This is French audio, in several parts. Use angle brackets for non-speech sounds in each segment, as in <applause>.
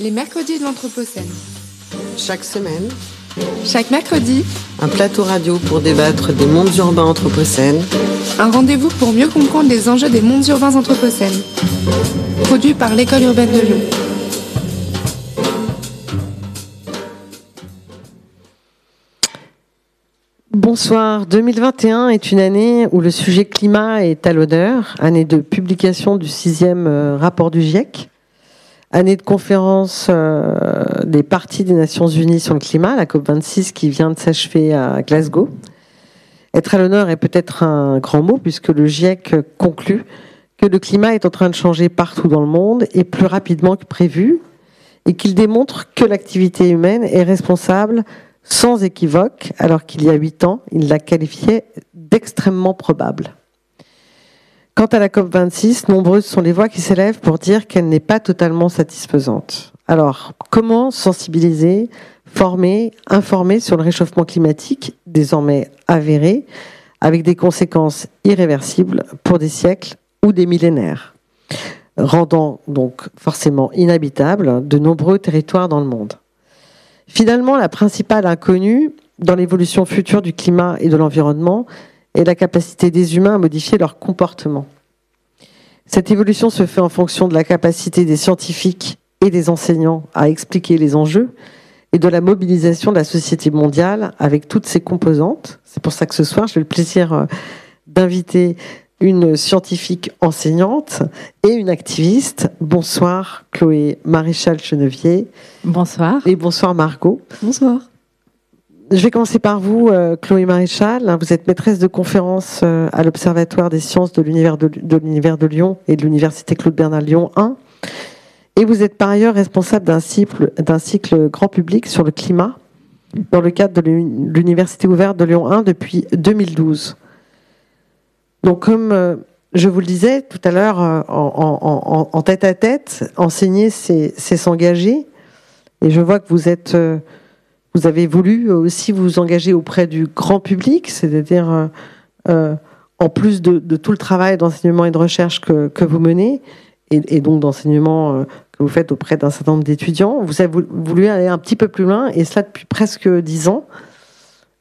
Les mercredis de l'Anthropocène. Chaque semaine, Chaque mercredi, un plateau radio pour débattre des mondes urbains anthropocènes, un rendez-vous pour mieux comprendre les enjeux des mondes urbains anthropocènes. Produit par l'École urbaine de Lyon. Bonsoir. 2021 est une année où le sujet climat est à l'honneur, année de publication du sixième euh, rapport du GIEC, année de conférence euh, des partis des Nations Unies sur le climat, la COP26 qui vient de s'achever à Glasgow. Être à l'honneur est peut-être un grand mot puisque le GIEC conclut que le climat est en train de changer partout dans le monde et plus rapidement que prévu et qu'il démontre que l'activité humaine est responsable sans équivoque, alors qu'il y a huit ans, il la qualifiait d'extrêmement probable. Quant à la COP26, nombreuses sont les voix qui s'élèvent pour dire qu'elle n'est pas totalement satisfaisante. Alors, comment sensibiliser, former, informer sur le réchauffement climatique, désormais avéré, avec des conséquences irréversibles pour des siècles ou des millénaires, rendant donc forcément inhabitables de nombreux territoires dans le monde? Finalement, la principale inconnue dans l'évolution future du climat et de l'environnement est la capacité des humains à modifier leur comportement. Cette évolution se fait en fonction de la capacité des scientifiques et des enseignants à expliquer les enjeux et de la mobilisation de la société mondiale avec toutes ses composantes. C'est pour ça que ce soir, j'ai le plaisir euh, d'inviter une scientifique enseignante et une activiste. Bonsoir Chloé Maréchal Chenevier. Bonsoir. Et bonsoir Margot. Bonsoir. Je vais commencer par vous, euh, Chloé Maréchal. Vous êtes maîtresse de conférence euh, à l'Observatoire des sciences de l'univers de, Lyon et de l'Université Claude Bernard Lyon 1. Et vous êtes par ailleurs responsable d'un cycle, grand public sur le climat dans le cadre de l'Université ouverte de Lyon 1 depuis 2012. Donc, comme euh, je vous le disais tout à l'heure, en, tête à tête, enseigner, c'est s'engager. Et je vois que vous êtes, vous avez voulu aussi vous engager auprès du grand public, c'est-à-dire en plus de, tout le travail d'enseignement et de recherche que, vous menez, et, donc d'enseignement que vous faites auprès d'un certain nombre d'étudiants, vous avez voulu aller un petit peu plus loin, et cela depuis presque dix ans.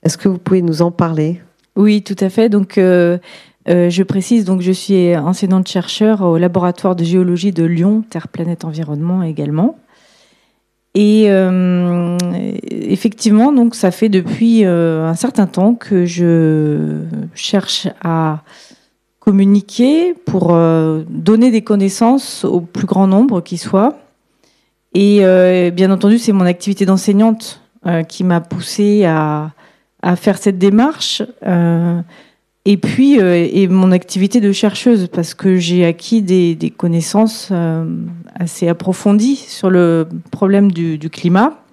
Est-ce que vous pouvez nous en parler? Oui, tout à fait. Donc, euh, je précise donc je suis enseignante chercheur au laboratoire de géologie de Lyon, Terre, Planète, Environnement également. Et euh, effectivement, donc ça fait depuis euh, un certain temps que je cherche à communiquer pour donner des connaissances au plus grand nombre qui soit. Et bien entendu, c'est mon activité d'enseignante qui m'a poussée à, faire cette démarche et puis euh, et mon activité de chercheuse parce que j'ai acquis des, connaissances euh, assez approfondies sur le problème du, climat,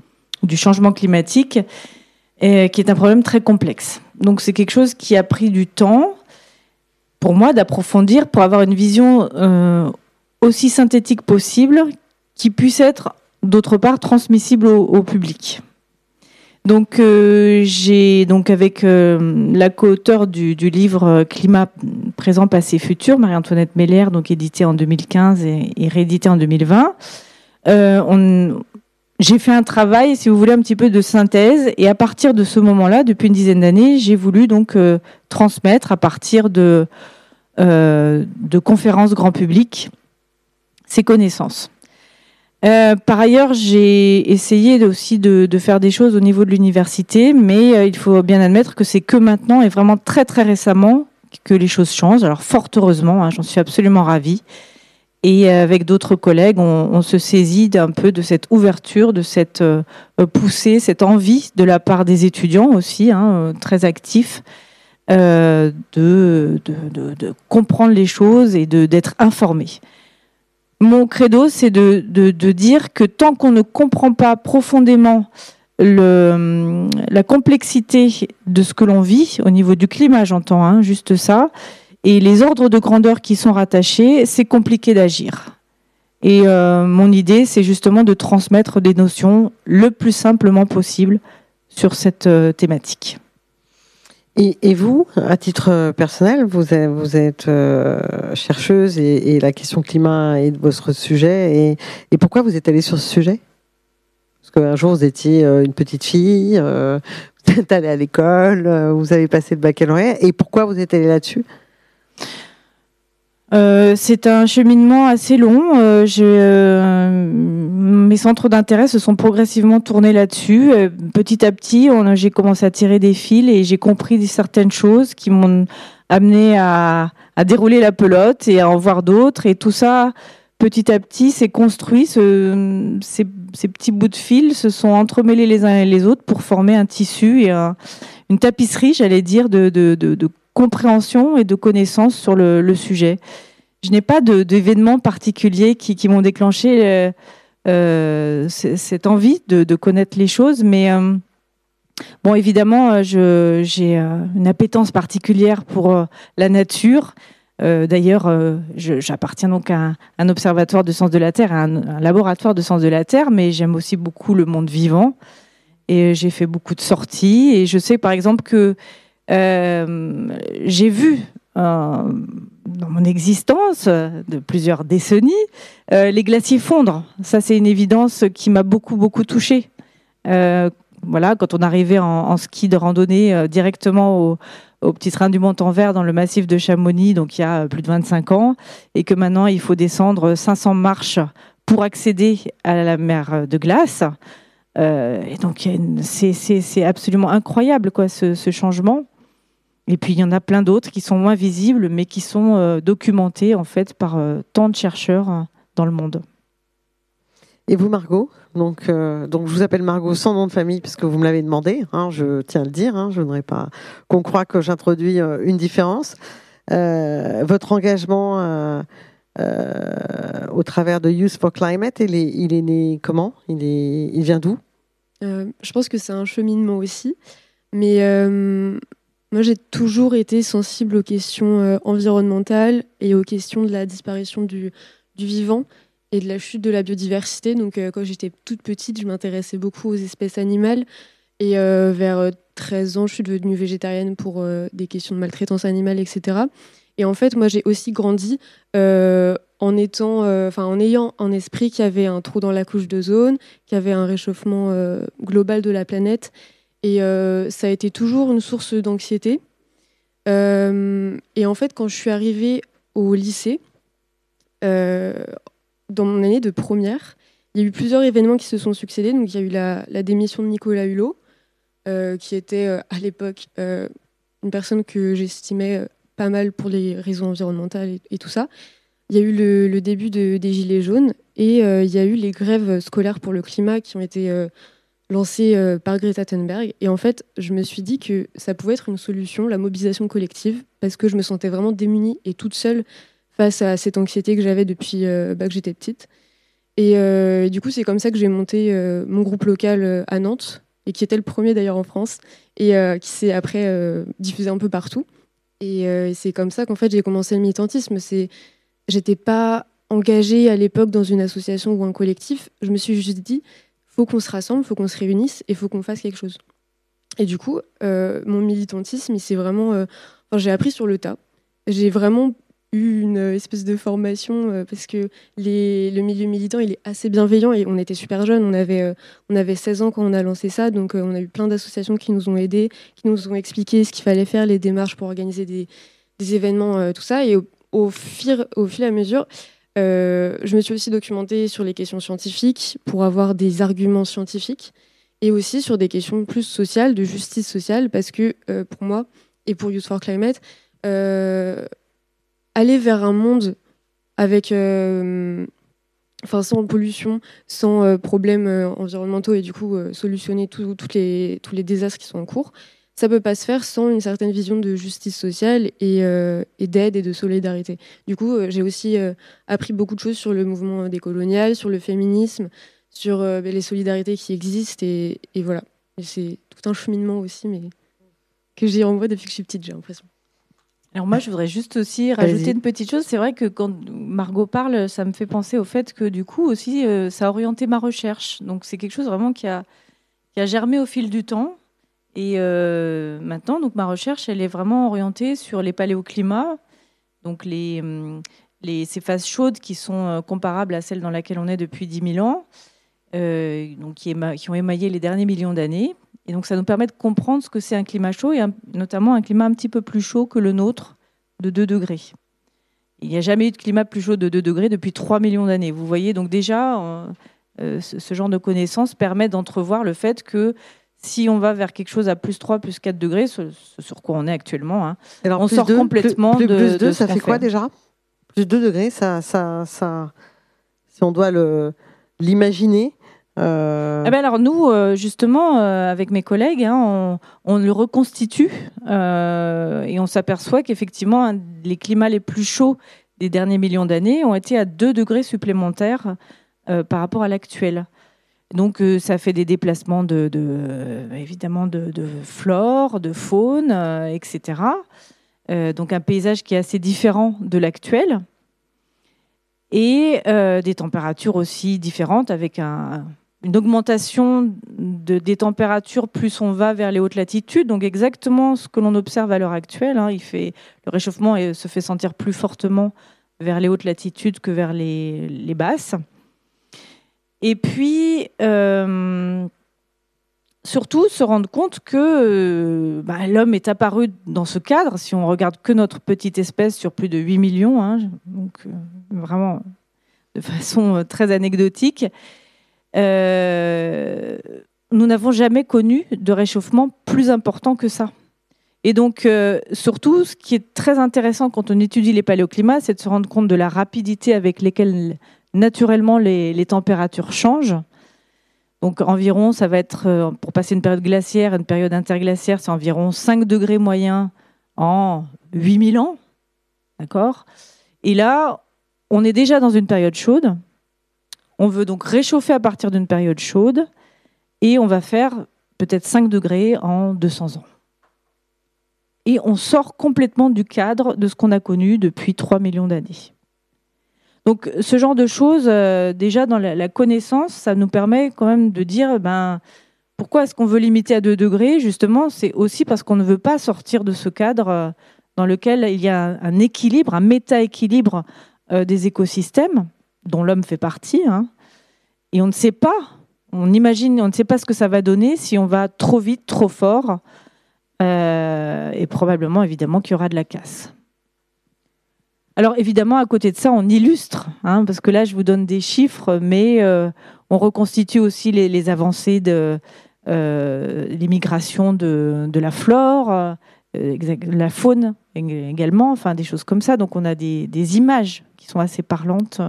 du changement climatique, et, qui est un problème très complexe. Donc c'est quelque chose qui a pris du temps pour moi d'approfondir pour avoir une vision euh, aussi synthétique possible qui puisse être d'autre part transmissible au public. Donc euh, j'ai donc avec euh, la co-auteure du, livre euh, Climat présent, passé, futur, Marie-Antoinette Meller, donc édité en 2015 et, et réédité en 2020. on, j'ai fait un travail, si vous voulez, un petit peu de synthèse, et à partir de ce moment-là, depuis une dizaine d'années, j'ai voulu donc transmettre à partir de conférences grand public ces connaissances. Euh, par ailleurs, j'ai essayé aussi de, faire des choses au niveau de l'université, mais euh, il faut bien admettre que c'est que maintenant et vraiment très très récemment que les choses changent. Alors fort heureusement, hein, j'en suis absolument ravie. Et euh, avec d'autres collègues, on, se saisit d'un peu de cette ouverture, de cette poussée, cette envie de la part des étudiants aussi, hein, très actifs, de, comprendre les choses et d'être informés mon credo, c'est de, dire que tant qu'on ne comprend pas profondément la complexité de ce que l'on vit, au niveau du climat, j'entends, hein, juste ça, et les ordres de grandeur qui sont rattachés, c'est compliqué d'agir. Et euh, mon idée, c'est justement de transmettre des notions le plus simplement possible sur cette euh, thématique. Et, vous, à titre personnel, vous êtes, vous êtes euh, chercheuse et, la question climat est votre sujet. Et, pourquoi vous êtes allée sur ce sujet? Parce qu'un jour, vous étiez une petite fille, <laughs> vous êtes allée à l'école, vous avez passé le baccalauréat. Et pourquoi vous êtes allée là-dessus? Euh, c'est un cheminement assez long. Euh, euh, mes centres d'intérêt se sont progressivement tournés là-dessus. petit à petit, j'ai commencé à tirer des fils et j'ai compris certaines choses qui m'ont amené à, dérouler la pelote et à en voir d'autres. Et tout ça, petit à petit, s'est construit. ces, petits bouts de fil se sont entremêlés les uns et les autres pour former un tissu et une tapisserie, j'allais dire, de, de, de compréhension et de connaissance sur le, sujet. Je n'ai pas d'événements particuliers qui, m'ont déclenché euh, euh cette envie de, connaître les choses, mais euh, bon, évidemment, j'ai une appétence particulière pour la nature. D'ailleurs, j'appartiens donc à un, observatoire de sens de la Terre, à un, laboratoire de sens de la Terre, mais j'aime aussi beaucoup le monde vivant. Et j'ai fait beaucoup de sorties. Et je sais, par exemple, que euh, j'ai vu euh, dans mon existence de plusieurs décennies euh, les glaciers fondre. Ça, c'est une évidence qui m'a beaucoup, beaucoup touchée. voilà, quand on arrivait en, ski de randonnée directement au, petit train du Mont-en-Vert dans le massif de Chamonix, donc il y a plus de 25 ans, et que maintenant il faut descendre 500 marches pour accéder à la mer de glace. et donc c'est absolument incroyable quoi ce changement. Et puis il y en a plein d'autres qui sont moins visibles, mais qui sont euh, documentés en fait par euh, tant de chercheurs euh, dans le monde. Et vous, Margot? Donc, donc, je vous appelle Margot sans nom de famille puisque vous me l'avez demandé. Hein, je tiens à le dire. Hein, je voudrais pas qu'on croit que j'introduis une différence. votre engagement au travers de Youth for Climate, il est, il est né comment? Il, est, il vient d'où? Je pense que c'est un cheminement aussi. Mais moi, j'ai toujours été sensible aux questions euh, environnementales et aux questions de la disparition du, vivant et de la chute de la biodiversité. Donc, euh, quand j'étais toute petite, je m'intéressais beaucoup aux espèces animales. Et euh, vers 13 ans, je suis devenue végétarienne pour des questions de maltraitance animale, etc. Et en fait, moi, j'ai aussi grandi en ayant en esprit qu'il y avait un trou dans la couche d'ozone, qu'il y avait un réchauffement global de la planète et euh, ça a été toujours une source d'anxiété. Euh, et en fait, quand je suis arrivée au lycée, euh, dans mon année de première, il y a eu plusieurs événements qui se sont succédés. Donc, il y a eu la, démission de Nicolas Hulot, qui était à l'époque une personne que j'estimais pas mal pour les raisons environnementales et, tout ça. Il y a eu le, début des Gilets jaunes et il y a eu les grèves scolaires pour le climat qui ont été lancé euh, par Greta Thunberg. Et en fait, je me suis dit que ça pouvait être une solution, la mobilisation collective, parce que je me sentais vraiment démunie et toute seule face à cette anxiété que j'avais depuis euh, bah, que j'étais petite. Euh, et, du coup, c'est comme ça que j'ai monté mon groupe local à Nantes, et qui était le premier d'ailleurs en France, et qui s'est après diffusé un peu partout. Et c'est comme ça qu'en fait j'ai commencé le militantisme. C'est, j'étais pas engagée à l'époque dans une association ou un collectif. Je me suis juste dit, faut qu'on se rassemble, faut qu'on se réunisse et faut qu'on fasse quelque chose. Et du coup, euh, mon militantisme, c'est vraiment. Euh, j'ai appris sur le tas. J'ai vraiment eu une espèce de formation euh, parce que le milieu militant, il est assez bienveillant et on était super jeunes. On avait, on avait 16 ans quand on a lancé ça, donc on a eu plein d'associations qui nous ont aidés, qui nous ont expliqué ce qu'il fallait faire, les démarches pour organiser des, événements, tout ça. Et au, fil, au fil à mesure, euh, je me suis aussi documentée sur les questions scientifiques pour avoir des arguments scientifiques et aussi sur des questions plus sociales, de justice sociale, parce que euh, pour moi et pour Youth for Climate, euh, aller vers un monde avec, enfin, sans pollution, sans problèmes environnementaux et du coup solutionner tous les désastres qui sont en cours, ça peut pas se faire sans une certaine vision de justice sociale et, euh, d'aide et de solidarité. Du coup, euh, j'ai aussi euh, appris beaucoup de choses sur le mouvement décolonial, sur le féminisme, sur les solidarités qui existent et, voilà. c'est tout un cheminement aussi, mais que j'ai en moi depuis que je suis petite, j'ai l'impression. Alors moi, je voudrais juste aussi rajouter une petite chose. C'est vrai que quand Margot parle, ça me fait penser au fait que du coup aussi, ça a orienté ma recherche. Donc c'est quelque chose vraiment qui a, qui a germé au fil du temps. Et euh, maintenant, donc ma recherche, elle est vraiment orientée sur les paléoclimats, donc les, les, ces phases chaudes qui sont euh, comparables à celles dans lesquelles on est depuis 10 000 ans. donc qui, qui, ont émaillé les derniers millions d'années. Et donc ça nous permet de comprendre ce que c'est un climat chaud, et notamment un climat un petit peu plus chaud que le nôtre, de 2 degrés. Il n'y a jamais eu de climat plus chaud de 2 degrés depuis 3 millions d'années. Vous voyez, donc déjà, ce, genre de connaissances permet d'entrevoir le fait que si on va vers quelque chose à plus 3, plus 4 degrés, ce, sur quoi on est actuellement, hein, Alors, on sort complètement plus, de. Plus 2, ça fait quoi déjà? Plus 2 degrés, ça, ça, ça, si on doit l'imaginer. Euh... Eh ben alors nous, euh, justement, euh, avec mes collègues, hein, on, le reconstitue et on s'aperçoit qu'effectivement, les climats les plus chauds des derniers millions d'années ont été à 2 degrés supplémentaires par rapport à l'actuel. Donc euh, ça fait des déplacements de, évidemment de, flore, de faune, euh, etc. Euh, donc un paysage qui est assez différent de l'actuel et des températures aussi différentes avec une augmentation des températures plus on va vers les hautes latitudes. Donc exactement ce que l'on observe à l'heure actuelle. Hein. le réchauffement se fait sentir plus fortement vers les hautes latitudes que vers les basses. Et puis, euh, surtout, se rendre compte que euh, bah, l'homme est apparu dans ce cadre, si on regarde que notre petite espèce sur plus de 8 millions, hein, donc euh, vraiment de façon très anecdotique, nous n'avons jamais connu de réchauffement plus important que ça. Et donc, surtout, ce qui est très intéressant quand on étudie les paléoclimats, c'est de se rendre compte de la rapidité avec laquelle naturellement, les, températures changent. Donc environ, ça va être, euh, pour passer une période glaciaire, une période interglaciaire, c'est environ 5 degrés moyens en 8000 ans. D'accord? Et là, on est déjà dans une période chaude. On veut donc réchauffer à partir d'une période chaude et on va faire peut-être 5 degrés en 200 ans. Et on sort complètement du cadre de ce qu'on a connu depuis 3 millions d'années. Donc ce genre de choses, euh, déjà dans la, connaissance, ça nous permet quand même de dire, ben, pourquoi est-ce qu'on veut limiter à 2 degrés? Justement, c'est aussi parce qu'on ne veut pas sortir de ce cadre euh, dans lequel il y a un équilibre, un méta-équilibre euh, des écosystèmes, dont l'homme fait partie. Hein. et on ne sait pas, on imagine, on ne sait pas ce que ça va donner si on va trop vite, trop fort. et probablement, évidemment, qu'il y aura de la casse. Alors évidemment, à côté de ça, on illustre, hein, parce que là, je vous donne des chiffres, mais euh, on reconstitue aussi les, avancées de euh, l'immigration de, la flore, euh, la faune également, enfin des choses comme ça. Donc on a des, images qui sont assez parlantes.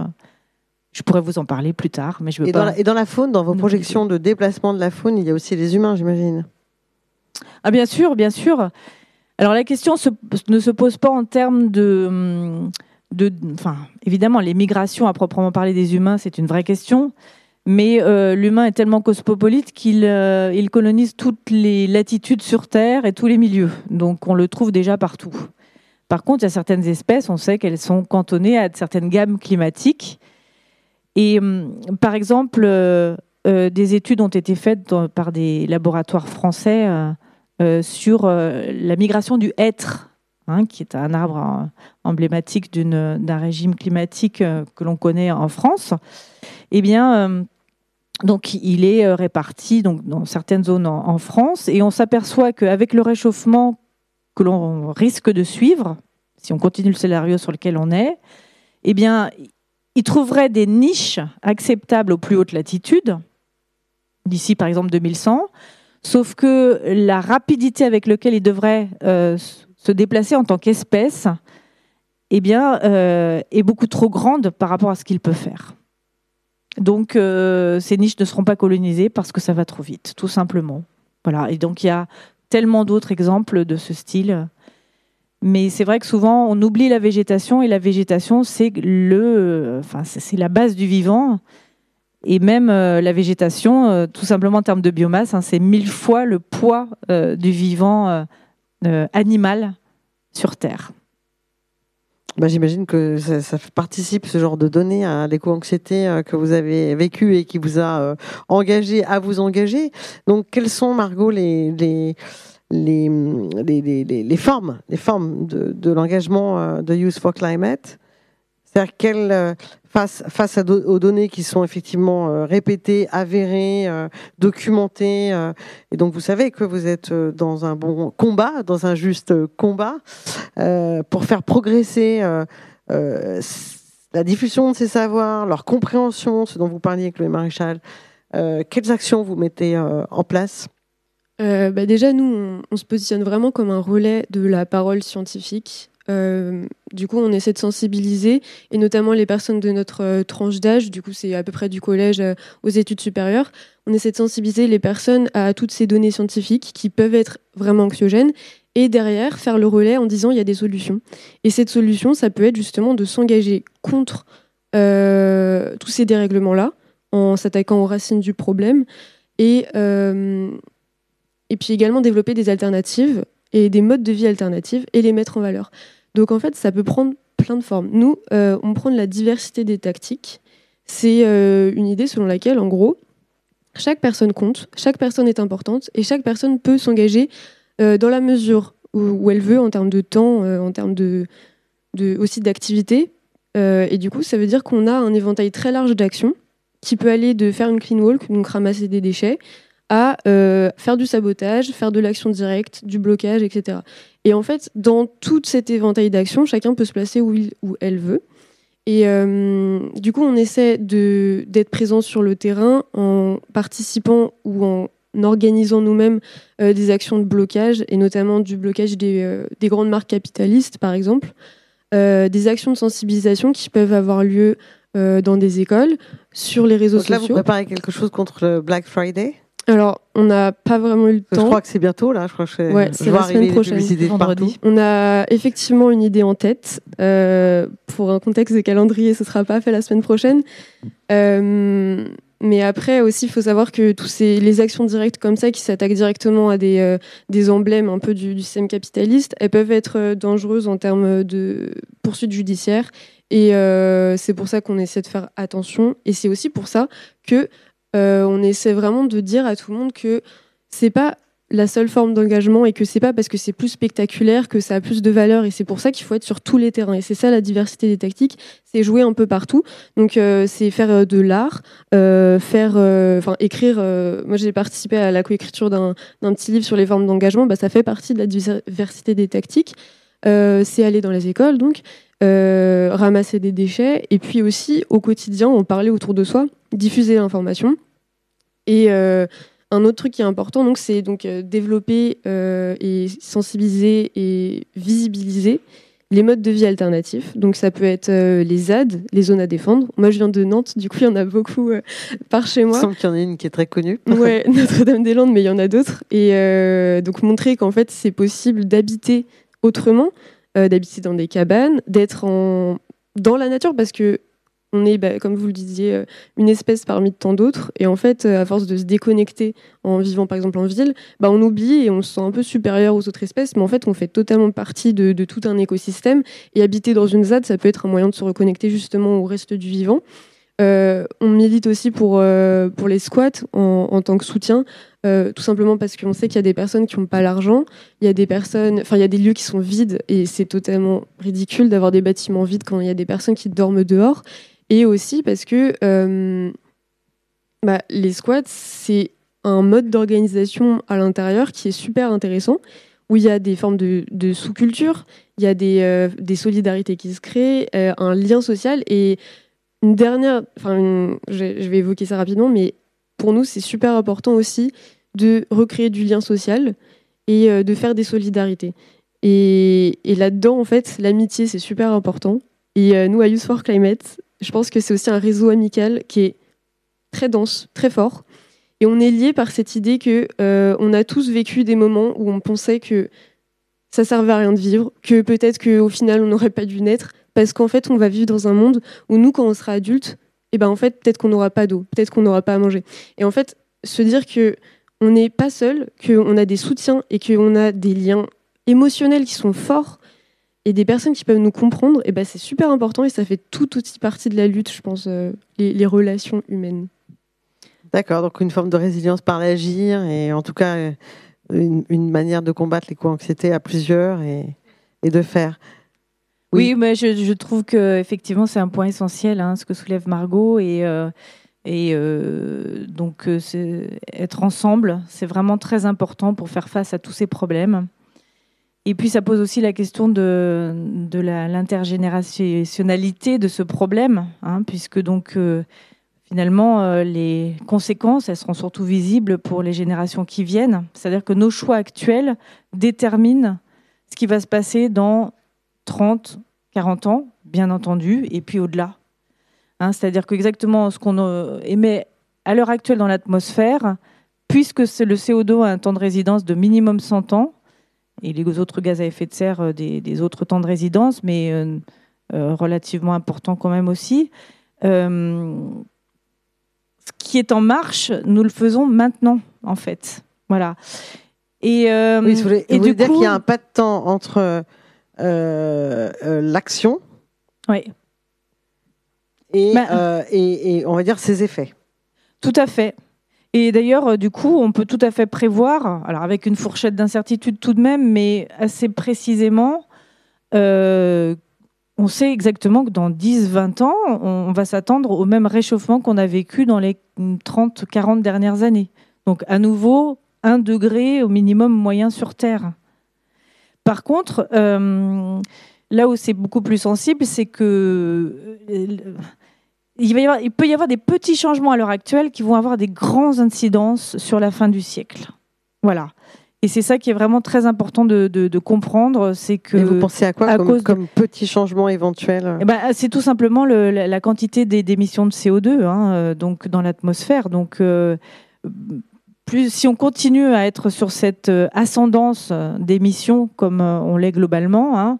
Je pourrais vous en parler plus tard, mais je veux et pas. Dans la, et dans la faune, dans vos projections de déplacement de la faune, il y a aussi les humains, j'imagine. Ah bien sûr, bien sûr. Alors la question ne se pose pas en termes de, enfin, évidemment, les migrations à proprement parler des humains, c'est une vraie question. Mais euh, l'humain est tellement cosmopolite qu'il euh, colonise toutes les latitudes sur Terre et tous les milieux. Donc on le trouve déjà partout. Par contre, il y a certaines espèces, on sait qu'elles sont cantonnées à certaines gammes climatiques. Et hum, par exemple, euh, des études ont été faites par des laboratoires français sur euh, la migration du hêtre, hein, qui est un arbre euh, emblématique d'un régime climatique que l'on connaît en France. Eh bien, donc, il est réparti donc, dans certaines zones en, France et on s'aperçoit qu'avec le réchauffement que l'on risque de suivre, si on continue le scénario sur lequel on est, eh bien, il trouverait des niches acceptables aux plus hautes latitudes, d'ici par exemple 2100, Sauf que la rapidité avec laquelle il devrait euh, se déplacer en tant qu'espèce eh bien, euh, est beaucoup trop grande par rapport à ce qu'il peut faire. Donc, euh, ces niches ne seront pas colonisées parce que ça va trop vite, tout simplement. Voilà. Et donc, il y a tellement d'autres exemples de ce style. Mais c'est vrai que souvent, on oublie la végétation et la végétation, c'est le, enfin, c'est la base du vivant. Et même euh, la végétation, euh, tout simplement en termes de biomasse, hein, c'est mille fois le poids euh, du vivant animal sur Terre. Bah, J'imagine que ça, participe, ce genre de données, à l'éco-anxiété que vous avez vécu et qui vous a engagé à vous engager. Donc, quelles sont, Margot, les, les, les, les, les formes, les formes de, de l'engagement de Youth for Climate? C'est-à-dire, quelle face, aux données qui sont effectivement euh, répétées, avérées, euh, documentées. Euh, et donc, vous savez que vous êtes dans un bon combat, dans un juste combat, pour faire progresser la diffusion de ces savoirs, leur compréhension, ce dont vous parliez, avec le Maréchal. quelles actions vous mettez en place? Bah Déjà, nous, on, se positionne vraiment comme un relais de la parole scientifique. Euh, du coup, on essaie de sensibiliser, et notamment les personnes de notre euh, tranche d'âge, du coup, c'est à peu près du collège euh, aux études supérieures. On essaie de sensibiliser les personnes à toutes ces données scientifiques qui peuvent être vraiment anxiogènes, et derrière, faire le relais en disant il y a des solutions. Et cette solution, ça peut être justement de s'engager contre tous ces dérèglements-là, en s'attaquant aux racines du problème, et, et puis également développer des alternatives et des modes de vie alternatifs et les mettre en valeur. Donc en fait, ça peut prendre plein de formes. Nous, euh, on prend la diversité des tactiques. C'est euh, une idée selon laquelle, en gros, chaque personne compte, chaque personne est importante et chaque personne peut s'engager euh, dans la mesure où, elle veut en termes de temps, en termes de, de aussi d'activité. et du coup, ça veut dire qu'on a un éventail très large d'actions qui peut aller de faire une clean walk, donc ramasser des déchets, à faire du sabotage, faire de l'action directe, du blocage, etc. Et en fait, dans tout cet éventail d'actions, chacun peut se placer où, il, où elle veut. Et euh, du coup, on essaie d'être présent sur le terrain en participant ou en organisant nous-mêmes euh, des actions de blocage, et notamment du blocage des, euh, des grandes marques capitalistes, par exemple, des actions de sensibilisation qui peuvent avoir lieu dans des écoles, sur les réseaux Donc là, sociaux. Vous préparez quelque chose contre le Black Friday? Alors, on n'a pas vraiment eu le temps. Je crois que c'est bientôt, là. Je crois que c'est la semaine prochaine, vendredi. On a effectivement une idée en tête. Euh, pour un contexte de calendrier, ce ne sera pas fait la semaine prochaine. Euh, mais après aussi, il faut savoir que tous ces les actions directes comme ça, qui s'attaquent directement à des, euh, des emblèmes un peu du, du, système capitaliste, elles peuvent être dangereuses en termes de poursuites judiciaires. Et c'est pour ça qu'on essaie de faire attention. Et c'est aussi pour ça que euh, on essaie vraiment de dire à tout le monde que c'est pas la seule forme d'engagement et que c'est pas parce que c'est plus spectaculaire que ça a plus de valeur. Et c'est pour ça qu'il faut être sur tous les terrains. Et c'est ça la diversité des tactiques. C'est jouer un peu partout. Donc euh, c'est faire euh, de l'art faire enfin écrire moi j'ai participé à la coécriture d'un petit livre sur les formes d'engagement. Bah, ça fait partie de la diversité des tactiques. C'est aller dans les écoles donc ramasser des déchets. Et puis aussi au quotidien en parler autour de soi diffuser l'information et euh, un autre truc qui est important, donc, c'est donc euh, développer euh, et sensibiliser et visibiliser les modes de vie alternatifs. Donc ça peut être les ZAD, les zones à défendre. Moi je viens de Nantes, du coup il y en a beaucoup par chez moi. Il semble qu'il y en a une qui est très connue. <laughs> Ouais, Notre-Dame-des-Landes, mais il y en a d'autres. Et donc montrer qu'en fait c'est possible d'habiter autrement, d'habiter dans des cabanes, d'être en... dans la nature, parce que on est, bah, comme vous le disiez, euh, une espèce parmi tant d'autres. Et en fait, euh, à force de se déconnecter en vivant par exemple en ville, bah, on oublie et on se sent un peu supérieur aux autres espèces. Mais en fait, on fait totalement partie de, tout un écosystème. Et habiter dans une ZAD, ça peut être un moyen de se reconnecter justement au reste du vivant. Euh, on milite aussi pour, pour les squats en, tant que soutien, tout simplement parce qu'on sait qu'il y a des personnes qui n'ont pas l'argent, il y a des personnes, enfin il y a des lieux qui sont vides et c'est totalement ridicule d'avoir des bâtiments vides quand il y a des personnes qui dorment dehors. Et aussi parce que euh, bah, les squats, c'est un mode d'organisation à l'intérieur qui est super intéressant, où il y a des formes de, sous-culture, il y a des, euh, solidarités qui se créent, euh, un lien social. Et une dernière, enfin, je vais évoquer ça rapidement, mais pour nous, c'est super important aussi de recréer du lien social et de faire des solidarités. Et, et là-dedans, en fait, l'amitié, c'est super important. Et nous, à Youth for Climate, je pense que c'est aussi un réseau amical qui est très dense, très fort. Et on est lié par cette idée que euh, on a tous vécu des moments où on pensait que ça servait à rien de vivre, que peut-être qu'au final on n'aurait pas dû naître, parce qu'en fait on va vivre dans un monde où nous, quand on sera adulte, eh ben en fait peut-être qu'on n'aura pas d'eau, peut-être qu'on n'aura pas à manger. Et en fait, se dire que on n'est pas seul, qu'on a des soutiens et qu'on a des liens émotionnels qui sont forts et des personnes qui peuvent nous comprendre, et ben c'est super important et ça fait tout aussi partie de la lutte, je pense, euh, les, relations humaines. D'accord, donc une forme de résilience par l'agir et en tout cas euh, une, manière de combattre les co-anxiétés à plusieurs et, et, de faire. Oui, mais je, trouve que effectivement c'est un point essentiel, hein, ce que soulève Margot et et donc être ensemble, c'est vraiment très important pour faire face à tous ces problèmes. Et puis ça pose aussi la question de, l'intergénérationnalité de ce problème, hein, puisque donc euh, finalement euh, les conséquences, elles seront surtout visibles pour les générations qui viennent. C'est-à-dire que nos choix actuels déterminent ce qui va se passer dans 30, 40 ans, bien entendu, et puis au-delà. Hein, c'est-à-dire que exactement ce qu'on euh, émet à l'heure actuelle dans l'atmosphère, puisque le CO2 a un temps de résidence de minimum 100 ans, et les autres gaz à effet de serre euh, des, autres temps de résidence, mais euh, euh, relativement important quand même aussi. ce qui est en marche, nous le faisons maintenant, en fait. Voilà. Et, oui, et du dire qu'il y a un pas de temps entre l'action oui. et, bah, et, et, on va dire ses effets. Tout à fait. Et d'ailleurs, euh, du coup, on peut tout à fait prévoir, alors avec une fourchette d'incertitude tout de même, mais assez précisément, euh, on sait exactement que dans 10-20 ans, on va s'attendre au même réchauffement qu'on a vécu dans les 30-40 dernières années. Donc à nouveau, un degré au minimum moyen sur Terre. Par contre, euh, là où c'est beaucoup plus sensible, c'est que il, peut y avoir des petits changements à l'heure actuelle qui vont avoir des grandes incidences sur la fin du siècle. Voilà. Et c'est ça qui est vraiment très important de, comprendre, c'est que. Et vous pensez à quoi comme, comme petits changements éventuels eh ben, C'est tout simplement la, quantité d'émissions de CO2 hein, euh, donc dans l'atmosphère. Donc, euh, plus, si on continue à être sur cette euh, ascendance d'émissions comme on l'est globalement, hein,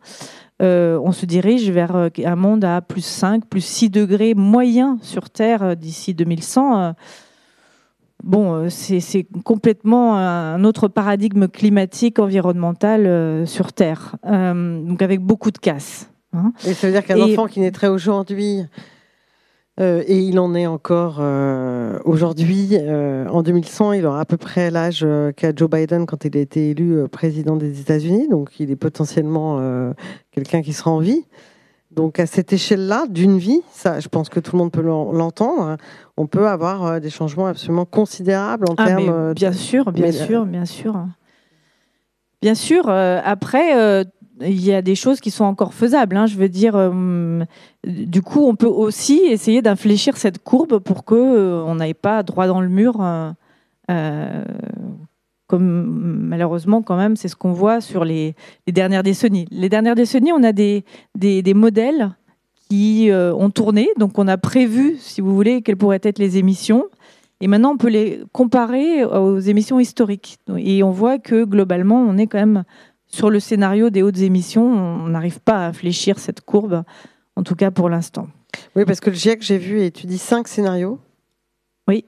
euh, on se dirige vers euh, un monde à plus 5, plus 6 degrés moyens sur Terre euh, d'ici 2100. Bon, c'est complètement un autre paradigme climatique, environnemental sur Terre, donc avec beaucoup de casse. Hein. Et ça veut dire qu'un enfant qui naîtrait aujourd'hui euh, et il en est encore euh, aujourd'hui. Euh, en 2100, il aura à peu près l'âge qu'a Joe Biden quand il a été élu président des États-Unis. Donc, il est potentiellement quelqu'un qui sera en vie. Donc, à cette échelle-là, d'une vie, ça, je pense que tout le monde peut l'entendre. On peut avoir des changements absolument considérables en ah, termes. bien sûr, bien sûr, bien sûr. Bien sûr. après, il y a des choses qui sont encore faisables. Hein. Je veux dire, euh, du coup, on peut aussi essayer d'infléchir cette courbe pour que euh, on n'aille pas droit dans le mur. Euh, comme malheureusement, quand même, c'est ce qu'on voit sur les, dernières décennies. Les dernières décennies, on a des, des, modèles qui ont tourné, donc on a prévu, si vous voulez, quelles pourraient être les émissions. Et maintenant, on peut les comparer aux émissions historiques. Et on voit que globalement, on est quand même sur le scénario des hautes émissions, on n'arrive pas à infléchir cette courbe, en tout cas pour l'instant. Oui, parce que le GIEC, j'ai vu, étudie cinq scénarios. Oui.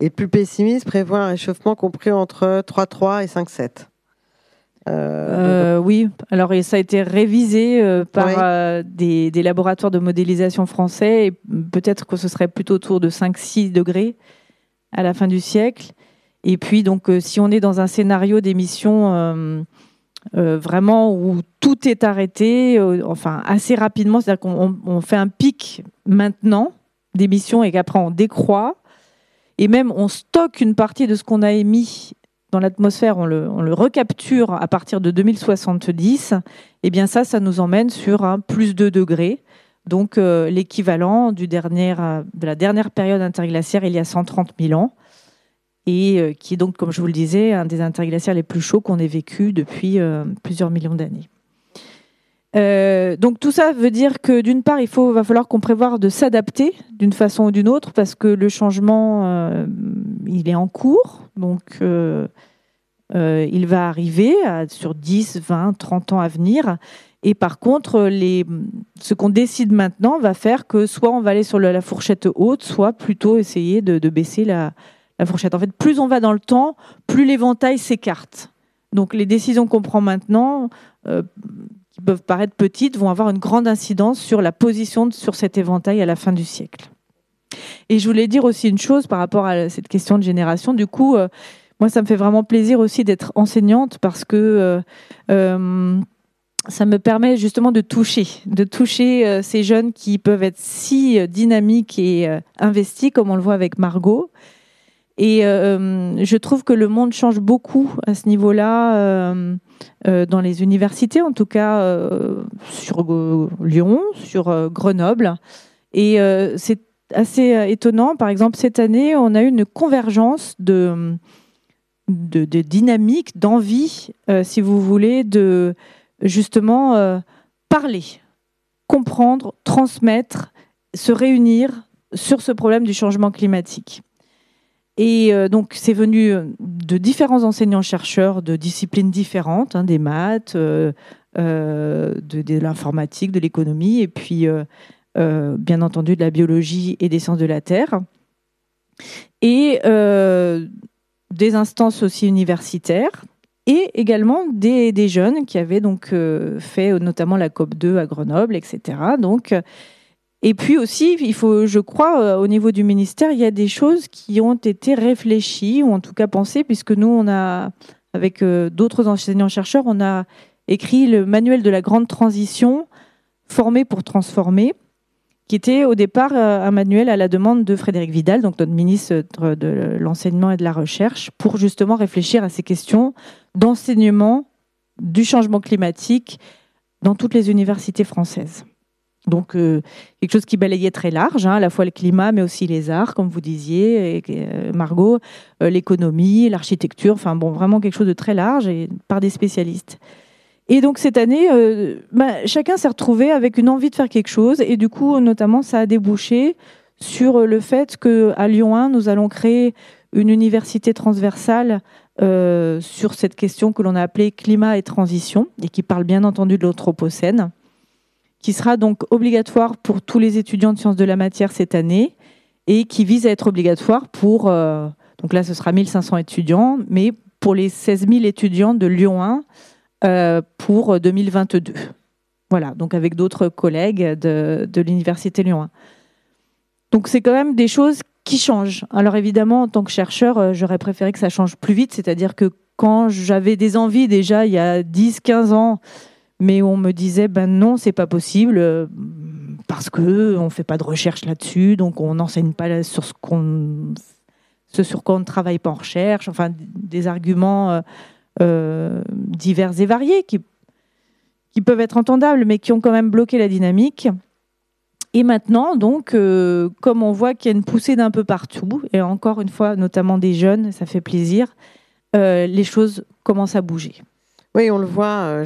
Et plus pessimiste prévoit un réchauffement compris entre 3,3 et 5,7. Euh, euh, oui, alors ça a été révisé euh, par des, laboratoires de modélisation français et peut-être que ce serait plutôt autour de 5-6 degrés à la fin du siècle. Et puis donc si on est dans un scénario d'émissions euh, vraiment où tout est arrêté, euh, enfin assez rapidement, c'est-à-dire qu'on fait un pic maintenant d'émissions et qu'après on décroît, et même on stocke une partie de ce qu'on a émis dans l'atmosphère, on le, recapture à partir de 2070, et eh bien ça, ça nous emmène sur un plus 2 degrés, donc euh, l'équivalent de la dernière période interglaciaire il y a 130 000 ans et euh, qui est donc, comme je vous le disais, un des interglaciaires les plus chauds qu'on ait vécu depuis euh, plusieurs millions d'années. Euh, donc tout ça veut dire que d'une part, il va falloir qu'on prévoie de s'adapter d'une façon ou d'une autre parce que le changement, il est en cours. Donc il va arriver sur 10, 20, 30 ans à venir. Et par contre, ce qu'on décide maintenant va faire que soit on va aller sur la fourchette haute, soit plutôt essayer de baisser la, la fourchette. En fait, plus on va dans le temps, plus l'éventail s'écarte. Donc les décisions qu'on prend maintenant, euh, qui peuvent paraître petites, vont avoir une grande incidence sur la position sur cet éventail à la fin du siècle. Et je voulais dire aussi une chose par rapport à cette question de génération. Du coup, euh, moi, ça me fait vraiment plaisir aussi d'être enseignante parce que euh, ça me permet justement de toucher, de toucher ces jeunes qui peuvent être si dynamiques et investis, comme on le voit avec Margot. Et je trouve que le monde change beaucoup à ce niveau-là, dans les universités, en tout cas sur Lyon, sur Grenoble. Et c'est assez euh, étonnant. Par exemple, cette année, on a eu une convergence de, de, dynamique, d'envie, euh, si vous voulez, de justement euh, parler, comprendre, transmettre, se réunir sur ce problème du changement climatique. Et donc, c'est venu de différents enseignants-chercheurs de disciplines différentes, hein, des maths, de, de l'informatique, de l'économie, et puis euh, bien entendu de la biologie et des sciences de la Terre, et euh, des instances aussi universitaires, et également des, jeunes qui avaient donc euh, fait notamment la COP 2 à Grenoble, etc. Donc, et puis aussi, il faut, je crois, au niveau du ministère, il y a des choses qui ont été réfléchies ou en tout cas pensées, puisque nous, on a, avec d'autres enseignants-chercheurs, on a écrit le manuel de la grande transition, formé pour transformer, qui était au départ euh, un manuel à la demande de Frédéric Vidal, donc notre ministre de l'enseignement et de la recherche, pour justement réfléchir à ces questions d'enseignement du changement climatique dans toutes les universités françaises. Donc euh, quelque chose qui balayait très large, hein, à la fois le climat, mais aussi les arts, comme vous disiez, euh, Margot, l'économie, l'architecture, enfin bon, vraiment quelque chose de très large et par des spécialistes. Et donc cette année, euh, bah, chacun s'est retrouvé avec une envie de faire quelque chose. Et du coup, notamment, ça a débouché sur le fait qu'à Lyon 1, nous allons créer une université transversale euh, sur cette question que l'on a appelée climat et transition, et qui parle bien entendu de l'Anthropocène, qui sera donc obligatoire pour tous les étudiants de sciences de la matière cette année, et qui vise à être obligatoire pour, euh, donc là ce sera 1500 étudiants, mais pour les 16 000 étudiants de Lyon 1, euh, pour 2022. Voilà, donc avec d'autres collègues de, l'Université Lyon 1. Donc c'est quand même des choses qui changent. Alors évidemment, en tant que chercheur, euh, j'aurais préféré que ça change plus vite, c'est-à-dire que quand j'avais des envies déjà il y a 10, 15 ans, mais on me disait ben non, c'est pas possible euh, parce que on fait pas de recherche là-dessus, donc on n'enseigne pas sur ce sur quoi on ne travaille pas en recherche, enfin des arguments euh, divers et variés qui, qui peuvent être entendables, mais qui ont quand même bloqué la dynamique. Et maintenant, donc, euh, comme on voit qu'il y a une poussée d'un peu partout, et encore une fois, notamment des jeunes, ça fait plaisir, euh, les choses commencent à bouger. Oui, on le voit.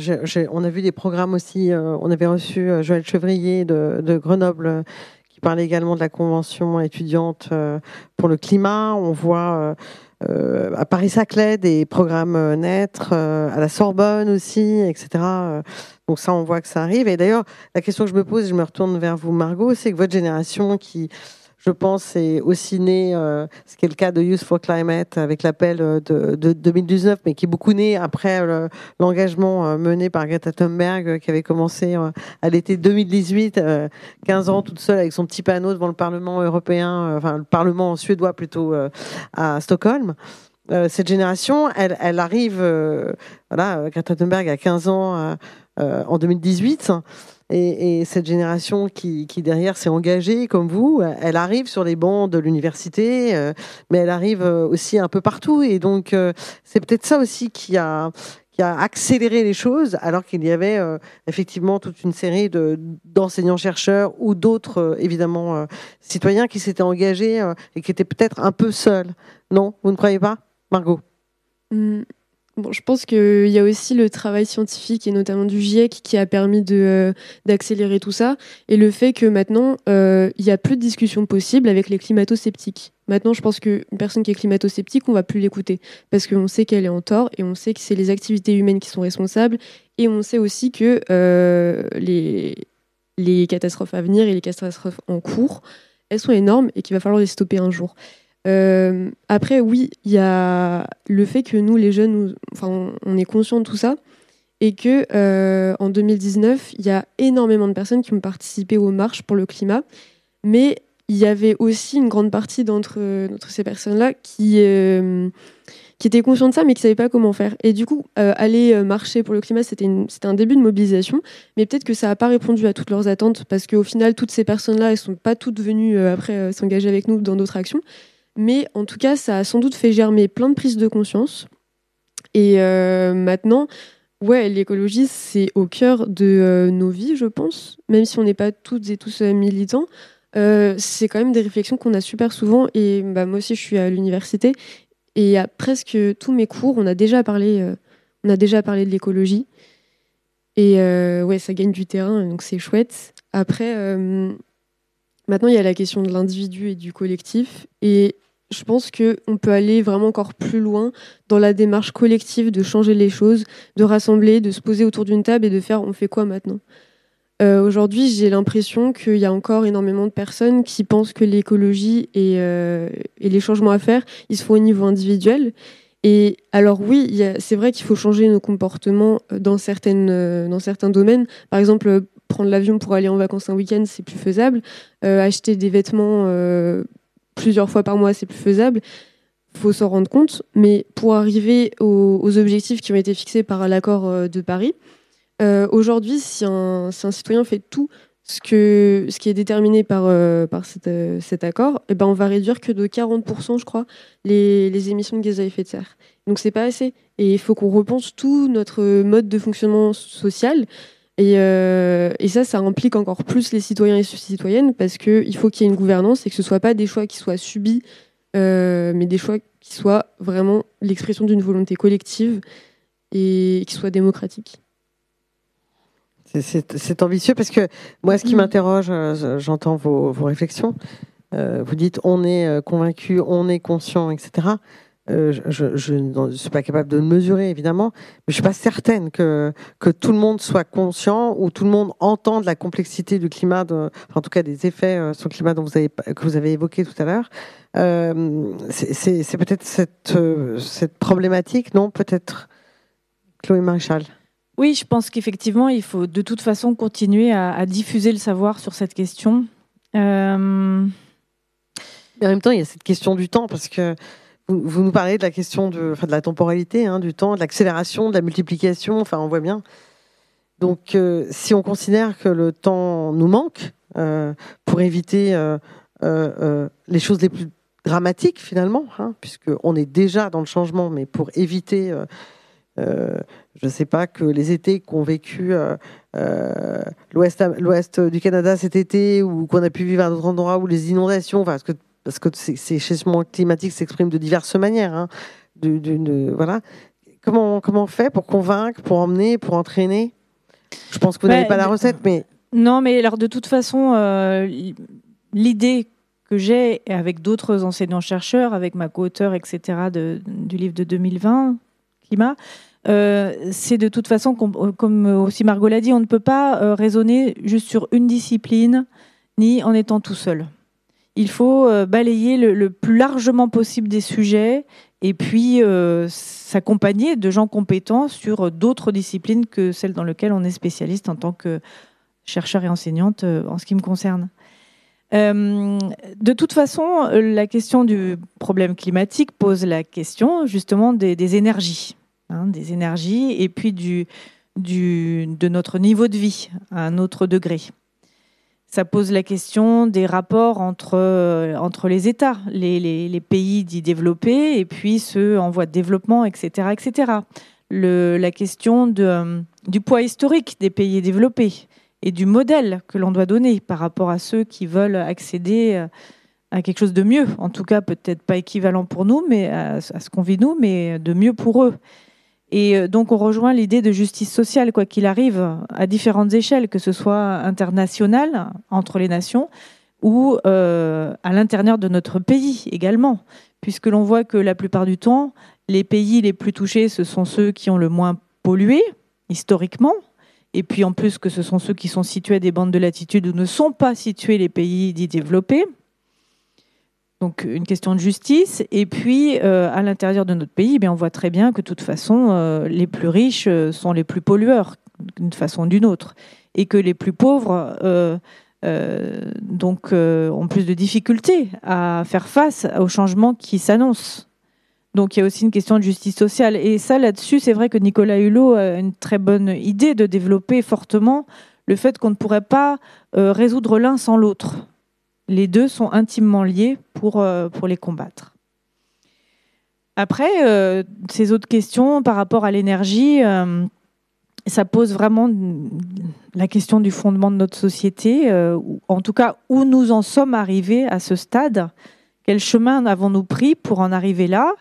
on a vu des programmes aussi. on avait reçu Joël Chevrier de, de, Grenoble qui parlait également de la convention étudiante pour le climat. On voit euh, à Paris-Saclay, des programmes euh, naître, euh, à la Sorbonne aussi, etc. Donc ça, on voit que ça arrive. Et d'ailleurs, la question que je me pose, je me retourne vers vous, Margot, c'est que votre génération qui je pense, est aussi né, euh, ce qui est le cas de Youth for Climate avec l'appel euh, de, 2019, mais qui est beaucoup né après l'engagement euh, mené par Greta Thunberg, qui avait commencé à l'été 2018, 15 ans toute seule avec son petit panneau devant le Parlement européen, enfin le Parlement suédois plutôt à Stockholm. cette génération, elle, elle arrive, voilà, Greta Thunberg a 15 ans en 2018. Et, cette génération qui, derrière s'est engagée comme vous, elle arrive sur les bancs de l'université, euh, mais elle arrive euh, aussi un peu partout. Et donc euh, c'est peut-être ça aussi qui a, accéléré les choses, alors qu'il y avait effectivement toute une série d'enseignants-chercheurs ou d'autres, évidemment, citoyens qui s'étaient engagés et qui étaient peut-être un peu seuls. Non, vous ne croyez pas, Margot? Mmh. Bon, je pense qu'il y a aussi le travail scientifique et notamment du GIEC qui a permis de, euh, d'accélérer tout ça et le fait que maintenant euh, il n'y a plus de discussion possible avec les climato-sceptiques. Maintenant, je pense qu'une personne qui est climato-sceptique, on va plus l'écouter parce qu'on sait qu'elle est en tort et on sait que c'est les activités humaines qui sont responsables et on sait aussi que euh, les, les catastrophes à venir et les catastrophes en cours, elles sont énormes et qu'il va falloir les stopper un jour. Euh, après, oui, il y a le fait que nous, les jeunes, enfin, on, est conscient de tout ça et que euh, en 2019, il y a énormément de personnes qui ont participé aux marches pour le climat, mais il y avait aussi une grande partie d'entre ces personnes-là qui qui étaient conscients de ça, mais qui ne savaient pas comment faire. Et du coup, aller marcher pour le climat, c'était un début de mobilisation, mais peut-être que ça n'a pas répondu à toutes leurs attentes, parce qu'au final, toutes ces personnes-là, elles ne sont pas toutes venues après s'engager avec nous dans d'autres actions. Mais en tout cas, ça a sans doute fait germer plein de prises de conscience. Et maintenant, Ouais, l'écologie, c'est au cœur de euh, nos vies, je pense. Même si on n'est pas toutes et tous euh, militants, euh, c'est quand même des réflexions qu'on a super souvent. Et bah, moi aussi, je suis à l'université. Et à presque tous mes cours, on a déjà parlé, on a déjà parlé de l'écologie. Et ouais, ça gagne du terrain, donc c'est chouette. Après, maintenant, il y a la question de l'individu et du collectif. Et je pense qu'on peut aller vraiment encore plus loin dans la démarche collective de changer les choses, de rassembler, de se poser autour d'une table et de faire on fait quoi maintenant? Euh, Aujourd'hui, j'ai l'impression qu'il y a encore énormément de personnes qui pensent que l'écologie et, euh, les changements à faire, ils se font au niveau individuel. Et alors oui, c'est vrai qu'il faut changer nos comportements euh, dans certains domaines. Par exemple, prendre l'avion pour aller en vacances un week-end, c'est plus faisable. acheter des vêtements plusieurs fois par mois, c'est plus faisable. Il faut s'en rendre compte. Mais pour arriver aux, objectifs qui ont été fixés par l'accord euh, de Paris, euh, aujourd'hui, si un, citoyen fait tout ce, qui est déterminé par, euh, cet accord, eh ben on va réduire que de 40%, je crois, les, les, émissions de gaz à effet de serre. Donc c'est pas assez. Et il faut qu'on repense tout notre mode de fonctionnement social. Euh, et, ça, ça implique encore plus les citoyens et citoyennes parce qu'il faut qu'il y ait une gouvernance et que ce ne soient pas des choix qui soient subis, euh, mais des choix qui soient vraiment l'expression d'une volonté collective et qui soient démocratiques. C'est ambitieux parce que moi, ce qui mm. m'interroge, euh, j'entends vos, vos, réflexions. vous dites on est convaincu, on est conscient, etc. Euh, je ne suis pas capable de le mesurer, évidemment, mais je suis pas certaine que, que tout le monde soit conscient ou tout le monde entende la complexité du climat, en tout cas des effets euh, sur le climat dont vous avez, que vous avez évoqué tout à l'heure. Euh, c'est peut-être cette, cette problématique, non Peut-être Chloé Maréchal Oui, je pense qu'effectivement, il faut de toute façon continuer à, à, diffuser le savoir sur cette question. Mais en même temps, il y a cette question du temps, parce que vous, nous parlez de la question de, la temporalité, hein, du temps, de l'accélération, de la multiplication. Enfin, on voit bien. Donc, euh, si on considère que le temps nous manque euh, pour éviter euh, les choses les plus dramatiques, finalement, hein, puisqu'on est déjà dans le changement, mais pour éviter, je ne sais pas, que les étés qu'ont vécu l'ouest du Canada cet été, ou qu'on a pu vivre à d'autres endroits, ou les inondations, enfin, parce que parce que ces changements climatiques s'expriment de diverses manières. Hein, voilà. Comment, comment on fait pour convaincre, pour emmener, pour entraîner? Je pense que vous n'avez pas la recette, mais... Non, mais alors de toute façon, euh, l'idée que j'ai avec d'autres enseignants-chercheurs, avec ma co-auteur, etc., du livre de 2020, Climat, euh, c'est de toute façon, comme aussi Margot l'a dit, on ne peut pas euh, raisonner juste sur une discipline, ni en étant tout seul il faut euh, balayer le, plus largement possible des sujets et puis euh, s'accompagner de gens compétents sur d'autres disciplines que celles dans lesquelles on est spécialiste en tant que chercheur et enseignante euh, en ce qui me concerne. de toute façon, la question du problème climatique pose la question justement des, énergies, hein, des énergies et puis de notre niveau de vie à un autre degré ça pose la question des rapports entre, euh, entre les États, les, pays dits développés et puis ceux en voie de développement, etc. etc. La question euh, du poids historique des pays développés et du modèle que l'on doit donner par rapport à ceux qui veulent accéder euh, à quelque chose de mieux, en tout cas peut-être pas équivalent pour nous, mais à ce qu'on vit nous, mais de mieux pour eux. Et euh, donc on rejoint l'idée de justice sociale, quoi qu'il arrive, à différentes échelles, que ce soit internationale, entre les nations, ou euh, à l'intérieur de notre pays également, puisque l'on voit que la plupart du temps, les pays les plus touchés, ce sont ceux qui ont le moins pollué, historiquement, et puis en plus que ce sont ceux qui sont situés à des bandes de latitude où ne sont pas situés les pays dits développés. Donc une question de justice. Et puis, euh, à l'intérieur de notre pays, eh on voit très bien que de toute façon, euh, les plus riches euh, sont les plus pollueurs, d'une façon ou d'une autre. Et que les plus pauvres donc, ont plus de difficultés à faire face aux changements qui s'annoncent. Donc il y a aussi une question de justice sociale. Et ça, là-dessus, c'est vrai que Nicolas Hulot a une très bonne idée de développer fortement le fait qu'on ne pourrait pas résoudre l'un sans l'autre. Les deux sont intimement liés pour, euh, les combattre. Après, euh, ces autres questions par rapport à l'énergie, ça pose vraiment la question du fondement de notre société, en tout cas où nous en sommes arrivés à ce stade. Quel chemin avons-nous pris pour en arriver là?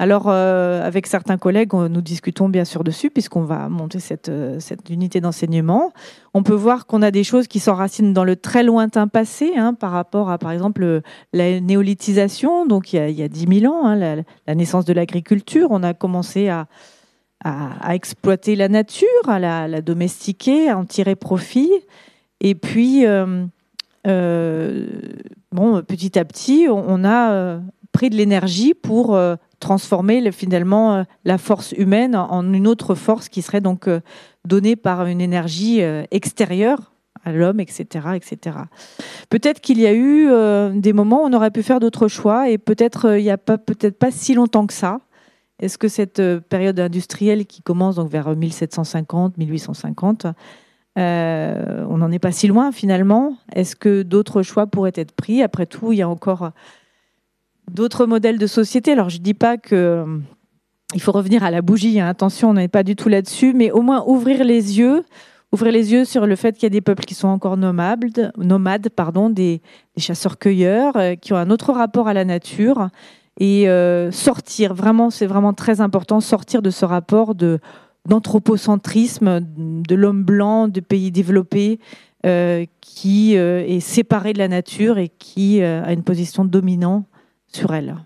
Alors, euh, avec certains collègues, nous discutons bien sûr dessus, puisqu'on va monter cette, euh, cette unité d'enseignement. On peut voir qu'on a des choses qui s'enracinent dans le très lointain passé, hein, par rapport à, par exemple, la néolithisation, donc il y a, il y a 10 000 ans, hein, la, naissance de l'agriculture. On a commencé à, à, exploiter la nature, à la, domestiquer, à en tirer profit. Et puis, euh, bon, petit à petit, on, a pris de l'énergie pour transformer finalement euh, la force humaine en une autre force qui serait donc euh, donnée par une énergie euh, extérieure à l'homme, etc., etc. Peut-être qu'il y a eu des moments où on aurait pu faire d'autres choix et peut-être il n'y a pas peut-être pas si longtemps que ça. Est-ce que cette période industrielle qui commence donc vers 1750, 1850, on n'en est pas si loin finalement? Est-ce que d'autres choix pourraient être pris? Après tout, il y a encore d'autres modèles de société. Alors, je ne dis pas que euh, il faut revenir à la bougie. Hein. Attention, on n'est pas du tout là-dessus, mais au moins ouvrir les yeux, ouvrir les yeux sur le fait qu'il y a des peuples qui sont encore nomades, nomades pardon, des, chasseurs-cueilleurs, euh, qui ont un autre rapport à la nature, et euh, sortir. Vraiment, c'est vraiment très important, sortir de ce rapport d'anthropocentrisme de l'homme blanc de pays développés qui est séparé de la nature et qui a une position dominante sur elle.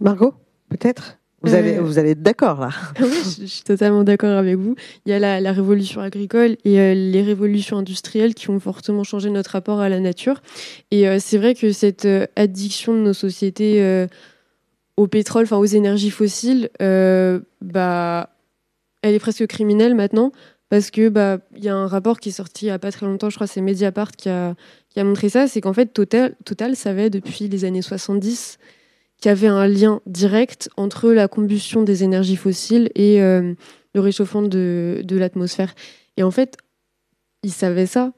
Margot, peut-être? Vous allez, euh, vous allez être d'accord là. <laughs> oui, je, suis totalement d'accord avec vous. Il y a la, révolution agricole et euh, les révolutions industrielles qui ont fortement changé notre rapport à la nature. Et euh, c'est vrai que cette addiction de nos sociétés au pétrole, enfin aux énergies fossiles, bah, elle est presque criminelle maintenant parce que bah il y a un rapport qui est sorti il y a pas très longtemps, je crois, c'est Mediapart qui a qui a montré ça, c'est qu'en fait Total Total savait depuis les années 70 qu'il y avait un lien direct entre la combustion des énergies fossiles et euh, le réchauffement de, l'atmosphère. Et en fait, ils savaient ça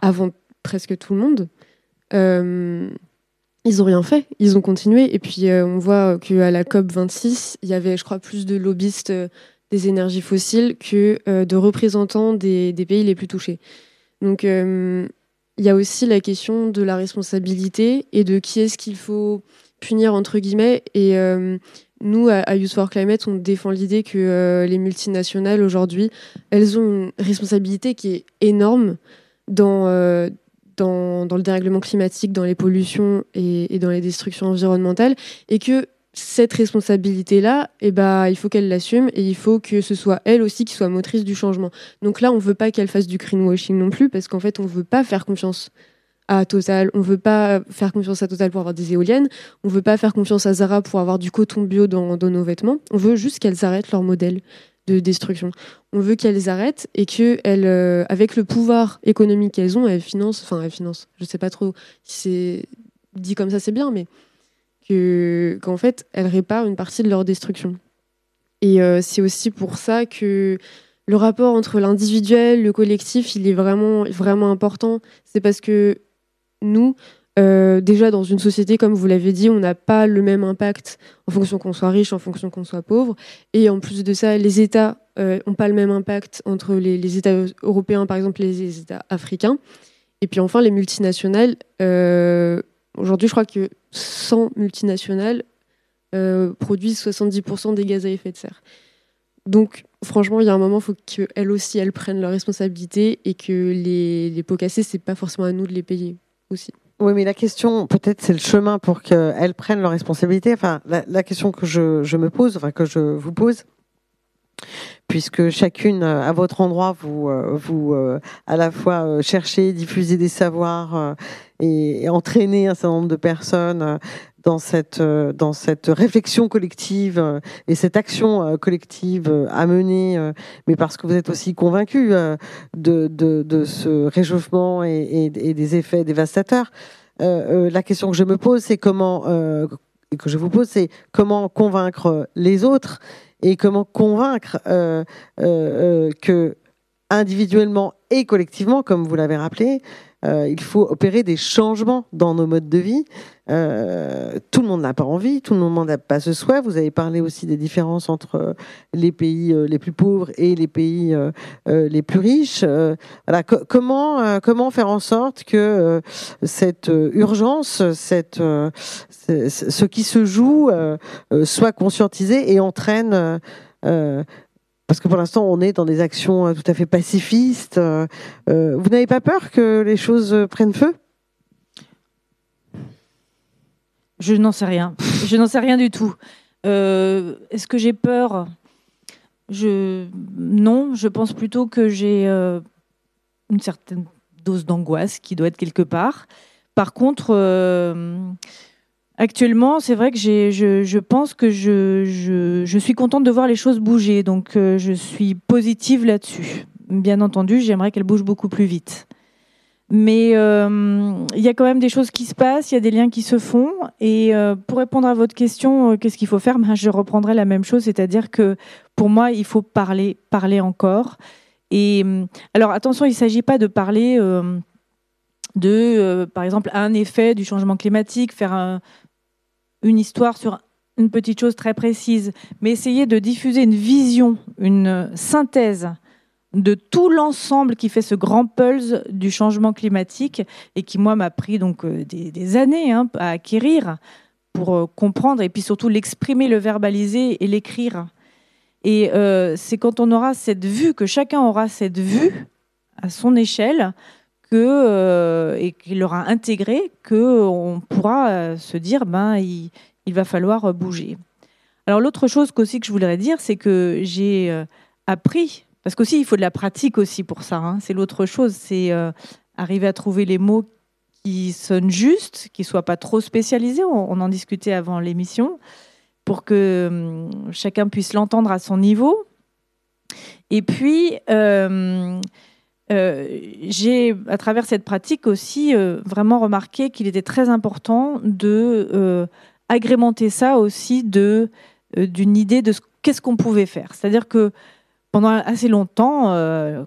avant presque tout le monde. Euh, ils n'ont rien fait, ils ont continué. Et puis euh, on voit qu'à la COP 26, il y avait, je crois, plus de lobbyistes des énergies fossiles que de représentants des, pays les plus touchés. Donc il y a aussi la question de la responsabilité et de qui est-ce qu'il faut punir entre guillemets. Et euh, nous, à, Youth for Climate, on défend l'idée que les multinationales aujourd'hui, elles ont une responsabilité qui est énorme dans, dans, dans, le dérèglement climatique, dans les pollutions et, et dans les destructions environnementales, et que cette responsabilité-là, eh ben, il faut qu'elle l'assume et il faut que ce soit elle aussi qui soit motrice du changement. Donc là, on ne veut pas qu'elle fasse du greenwashing non plus, parce qu'en fait, on ne veut pas faire confiance à Total, on ne veut pas faire confiance à Total pour avoir des éoliennes, on ne veut pas faire confiance à Zara pour avoir du coton bio dans, nos vêtements, on veut juste qu'elles arrêtent leur modèle de destruction. On veut qu'elles arrêtent et que euh, avec le pouvoir économique qu'elles ont, elles financent, enfin elles financent, je ne sais pas trop si c'est dit comme ça c'est bien, mais qu'en fait, elles réparent une partie de leur destruction. Et euh, c'est aussi pour ça que le rapport entre l'individuel, le collectif, il est vraiment, vraiment important. C'est parce que nous, euh, déjà dans une société, comme vous l'avez dit, on n'a pas le même impact en fonction qu'on soit riche, en fonction qu'on soit pauvre. Et en plus de ça, les États n'ont euh, pas le même impact entre les, États européens, par exemple, les États africains. Et puis enfin, les multinationales, aujourd'hui, je crois que 100 multinationales euh, produisent 70% des gaz à effet de serre. Donc, franchement, il y a un moment, il faut qu'elles aussi, elles prennent leurs responsabilités et que les, les pots cassés, c'est pas forcément à nous de les payer aussi. Oui, mais la question, peut-être, c'est le chemin pour qu'elles prennent leurs responsabilités. Enfin, la, question que je, je, me pose, enfin, que je vous pose, puisque chacune à votre endroit vous euh, euh, à la fois cherchez diffuser des savoirs et, entraîner un certain nombre de personnes euh, dans cette euh, réflexion collective euh, et cette action collective à mener, mais parce que vous êtes aussi convaincu de, ce réchauffement et, des effets dévastateurs. la question que je me pose, c'est comment et que je vous pose, c'est comment convaincre les autres et comment convaincre que individuellement et collectivement, comme vous l'avez rappelé, euh, il faut opérer des changements dans nos modes de vie. Euh, tout le monde n'a pas envie, tout le monde n'a pas ce souhait. Vous avez parlé aussi des différences entre les pays euh, les plus pauvres et les pays les plus riches. voilà, comment comment faire en sorte que cette urgence, cette ce qui se joue, soit conscientisé et entraîne parce que pour l'instant, on est dans des actions euh, tout à fait pacifistes. Euh, euh, vous n'avez pas peur que les choses prennent feu? Je n'en sais rien. Je n'en sais rien du tout. Est-ce que j'ai peur? Non, je pense plutôt que j'ai une certaine dose d'angoisse qui doit être quelque part. Par contre, Actuellement, c'est vrai que je, pense que je, je, suis contente de voir les choses bouger, donc euh, je suis positive là-dessus. Bien entendu, j'aimerais qu'elles bougent beaucoup plus vite. Mais euh, il y a quand même des choses qui se passent, il y a des liens qui se font. Et euh, pour répondre à votre question, qu'est-ce qu'il faut faire? Ben, Je reprendrai la même chose, c'est-à-dire que pour moi, il faut parler, parler encore. Et alors attention, il ne s'agit pas de parler de, par exemple, un effet du changement climatique, faire un, une histoire sur une petite chose très précise, mais essayer de diffuser une vision, une synthèse de tout l'ensemble qui fait ce grand pulse du changement climatique et qui, moi, m'a pris donc euh, des, années hein, à acquérir pour euh, comprendre et puis surtout l'exprimer, le verbaliser et l'écrire. Et euh, c'est quand on aura cette vue, que chacun aura cette vue à son échelle, que, et qu'il aura intégré qu'on pourra se dire ben il, va falloir bouger. Alors l'autre chose aussi que je voudrais dire, c'est que j'ai appris, parce qu'aussi il faut de la pratique aussi pour ça, hein, c'est l'autre chose, c'est arriver à trouver les mots qui sonnent justes, qui soient pas trop spécialisés, on, en discutait avant l'émission, pour que hum, chacun puisse l'entendre à son niveau. Et puis, euh, j'ai, à travers cette pratique aussi, euh, vraiment remarqué qu'il était très important de euh, agrémenter ça aussi de d'une idée de qu'est-ce qu'on pouvait faire. C'est-à-dire que pendant assez longtemps,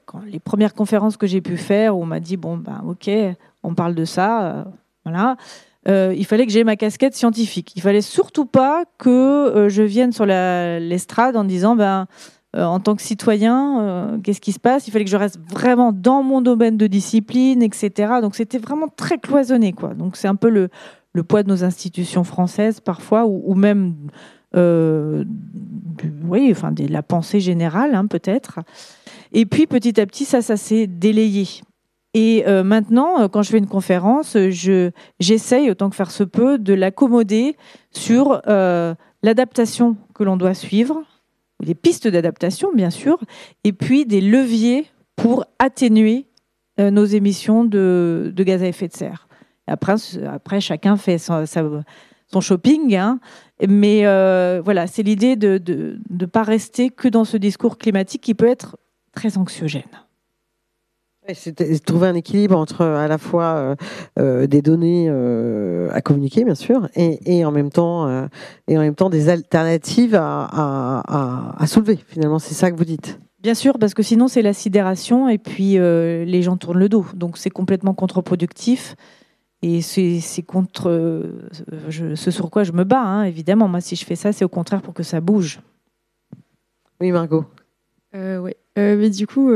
quand les premières conférences que j'ai pu faire, où on m'a dit bon ben ok, on parle de ça, voilà. il fallait que j'ai ma casquette scientifique. Il fallait surtout pas que je vienne sur l'estrade en disant ben euh, en tant que citoyen, euh, qu'est-ce qui se passe? Il fallait que je reste vraiment dans mon domaine de discipline, etc. Donc c'était vraiment très cloisonné, quoi. Donc c'est un peu le, poids de nos institutions françaises parfois, ou, même, euh, oui, enfin la pensée générale, hein, peut-être. Et puis petit à petit, ça, ça s'est délayé. Et maintenant, quand je fais une conférence, je j'essaye autant que faire se peut de l'accommoder sur l'adaptation que l'on doit suivre des pistes d'adaptation, bien sûr, et puis des leviers pour atténuer euh, nos émissions de, gaz à effet de serre. Après, après chacun fait son, son shopping, hein, mais euh, voilà, c'est l'idée de ne pas rester que dans ce discours climatique qui peut être très anxiogène. C'est trouver un équilibre entre à la fois euh, euh, des données euh, à communiquer, bien sûr, et, en même temps et en même temps des alternatives à, soulever. Finalement, c'est ça que vous dites. Bien sûr, parce que sinon c'est la sidération et puis les gens tournent le dos. Donc c'est complètement contre-productif. Et c'est contre ce sur quoi je me bats, hein, évidemment. Moi, si je fais ça, c'est au contraire pour que ça bouge. Oui, Margot. oui. mais du coup,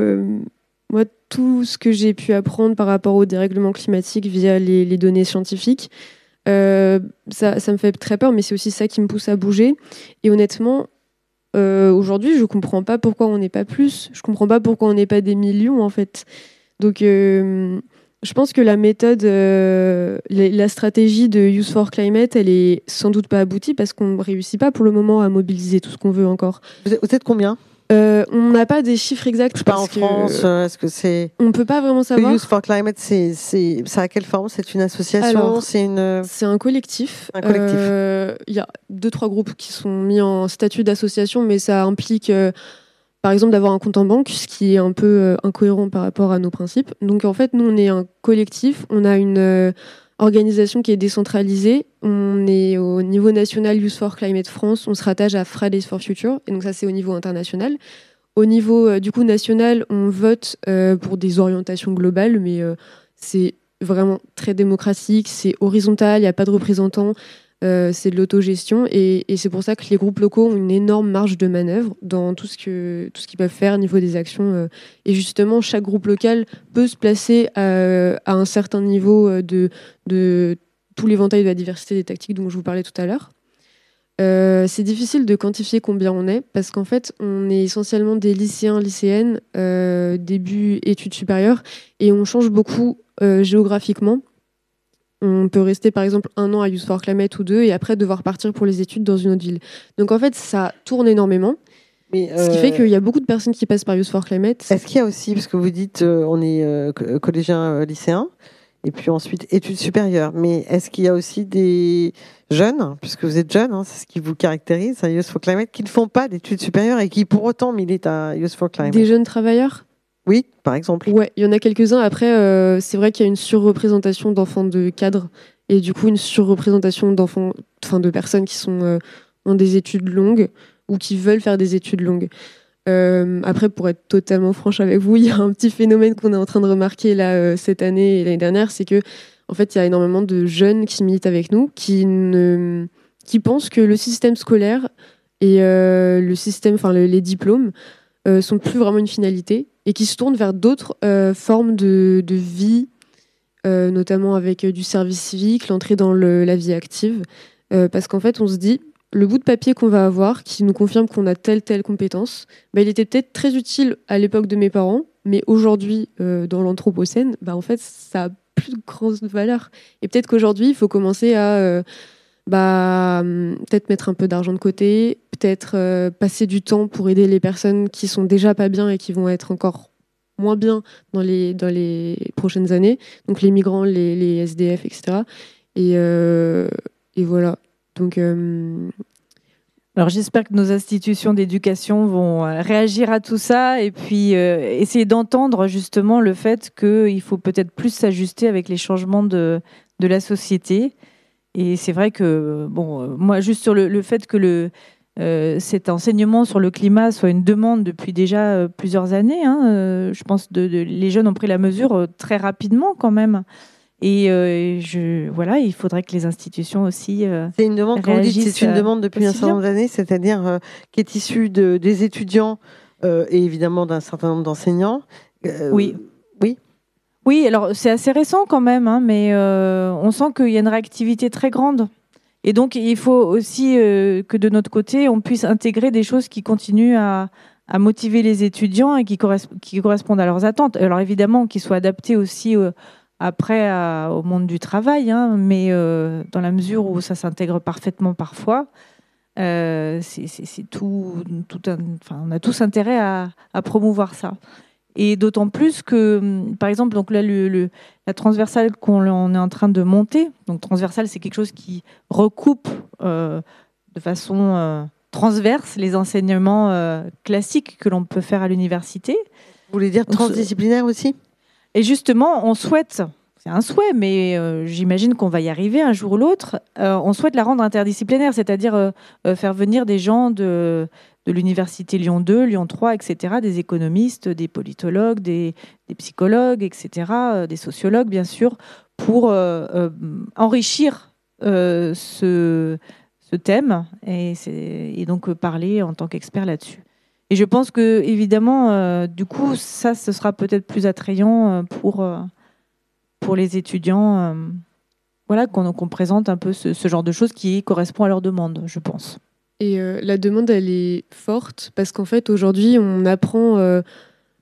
moi, tout ce que j'ai pu apprendre par rapport au dérèglement climatique via les, données scientifiques, euh, ça, me fait très peur, mais c'est aussi ça qui me pousse à bouger. Et honnêtement, euh, aujourd'hui, je comprends pas pourquoi on n'est pas plus. Je comprends pas pourquoi on n'est pas des millions, en fait. Donc, euh, je pense que la méthode, la stratégie de Use for Climate, elle est sans doute pas aboutie parce qu'on ne réussit pas pour le moment à mobiliser tout ce qu'on veut encore. Vous êtes combien? Euh, on n'a pas des chiffres exacts. Pas en France. Euh, est-ce que c'est On peut pas vraiment savoir. Youth for Climate, c'est ça a quelle forme? C'est une association C'est une. C'est un collectif. Un collectif. Euh, il y a deux trois groupes qui sont mis en statut d'association, mais ça implique. Par exemple, d'avoir un compte en banque, ce qui est un peu incohérent par rapport à nos principes. Donc, en fait, nous, on est un collectif. On a une, organisation qui est décentralisée. On est au niveau national Youth for Climate France, on se rattache à Fridays for Future, et donc ça c'est au niveau international. Au niveau euh, du coup national, on vote euh, pour des orientations globales, mais euh, c'est vraiment très démocratique, c'est horizontal, il n'y a pas de représentants, c'est de l'autogestion, et, c'est pour ça que les groupes locaux ont une énorme marge de manœuvre dans tout ce qu'ils peuvent faire au niveau des actions. et justement, chaque groupe local peut se placer à, un certain niveau de, de tout l'éventail de la diversité des tactiques dont je vous parlais tout à l'heure. Euh, c'est difficile de quantifier combien on est parce qu'en fait, on est essentiellement des lycéens, lycéennes, euh, début études supérieures, et on change beaucoup euh, géographiquement. On peut rester par exemple un an à Youth for Climate ou deux et après devoir partir pour les études dans une autre ville. Donc en fait, ça tourne énormément. ce qui fait qu'il y a beaucoup de personnes qui passent par Youth for Climate. Est-ce qu'il y a aussi, parce que vous dites on est collégien, lycéen, et puis ensuite études supérieures. Mais est-ce qu'il y a aussi des jeunes, puisque vous êtes jeunes, hein, c'est ce qui vous caractérise à Youth for Climate, qui ne font pas d'études supérieures et qui pour autant militent à Youth for Climate? Des jeunes travailleurs? Oui, par exemple. Ouais, il y en a quelques-uns. Après, euh, c'est vrai qu'il y a une surreprésentation d'enfants de cadres et du coup une surreprésentation d'enfants, enfin de personnes qui sont euh, des études longues ou qui veulent faire des études longues. Euh, après, pour être totalement franche avec vous, <laughs> il y a un petit phénomène qu'on est en train de remarquer là euh, cette année et l'année dernière, c'est que en fait, il y a énormément de jeunes qui militent avec nous, qui ne, qui pensent que le système scolaire et le système, enfin les diplômes, sont plus vraiment une finalité et qui se tournent vers d'autres formes de, de vie, notamment avec du service civique, l'entrée dans la vie active, parce qu'en fait, on se dit le bout de papier qu'on va avoir qui nous confirme qu'on a telle telle compétence, bah, il était peut-être très utile à l'époque de mes parents, mais aujourd'hui euh, dans l'anthropocène, bah, en fait ça a plus de grande valeur. Et peut-être qu'aujourd'hui il faut commencer à euh, bah, peut-être mettre un peu d'argent de côté, peut-être euh, passer du temps pour aider les personnes qui sont déjà pas bien et qui vont être encore moins bien dans les, dans les prochaines années, donc les migrants, les, les SDF, etc. Et, et voilà. Donc, euh, alors j'espère que nos institutions d'éducation vont euh, réagir à tout ça et puis euh, essayer d'entendre justement le fait qu'il faut peut-être plus s'ajuster avec les changements de, de la société. Et c'est vrai que, bon, moi, juste sur le, fait que le, cet enseignement sur le climat soit une demande depuis déjà plusieurs années, hein, je pense que les jeunes ont pris la mesure très rapidement quand même. Et euh, je, voilà, il faudrait que les institutions aussi. Euh, c'est une demande, quand c'est une demande depuis un certain nombre d'années, c'est-à-dire euh, qui est issue de, des étudiants et évidemment d'un certain nombre d'enseignants. oui. Oui. Oui, alors c'est assez récent quand même, hein, mais on sent qu'il y a une réactivité très grande. Et donc, il faut aussi que de notre côté, on puisse intégrer des choses qui continuent à, motiver les étudiants et qui, correspondent à leurs attentes. Alors évidemment, qu'ils soient adaptés aussi après au monde du travail, hein, mais euh, dans la mesure où ça s'intègre parfaitement parfois, euh, c'est tout, on a tous intérêt à, promouvoir ça. Et d'autant plus que, par exemple, donc là, le, la transversale qu'on est en train de monter, donc transversale, c'est quelque chose qui recoupe euh, de façon transverse les enseignements classiques que l'on peut faire à l'université. Vous voulez dire transdisciplinaire aussi? Et justement, on souhaite, c'est un souhait, mais euh, j'imagine qu'on va y arriver un jour ou l'autre, euh, on souhaite la rendre interdisciplinaire, c'est-à-dire euh, faire venir des gens de, de l'université Lyon 2, Lyon 3, etc., des économistes, des politologues, des, psychologues, etc., des sociologues, bien sûr, pour enrichir ce, ce, thème et, donc parler en tant qu'expert là-dessus. Et je pense que, évidemment, euh, du coup, ça, ce sera peut-être plus attrayant euh, pour, euh, pour les étudiants. voilà, qu'on présente un peu ce, genre de choses qui correspond à leur demande, je pense. Et la demande, elle est forte parce qu'en fait, aujourd'hui, on apprend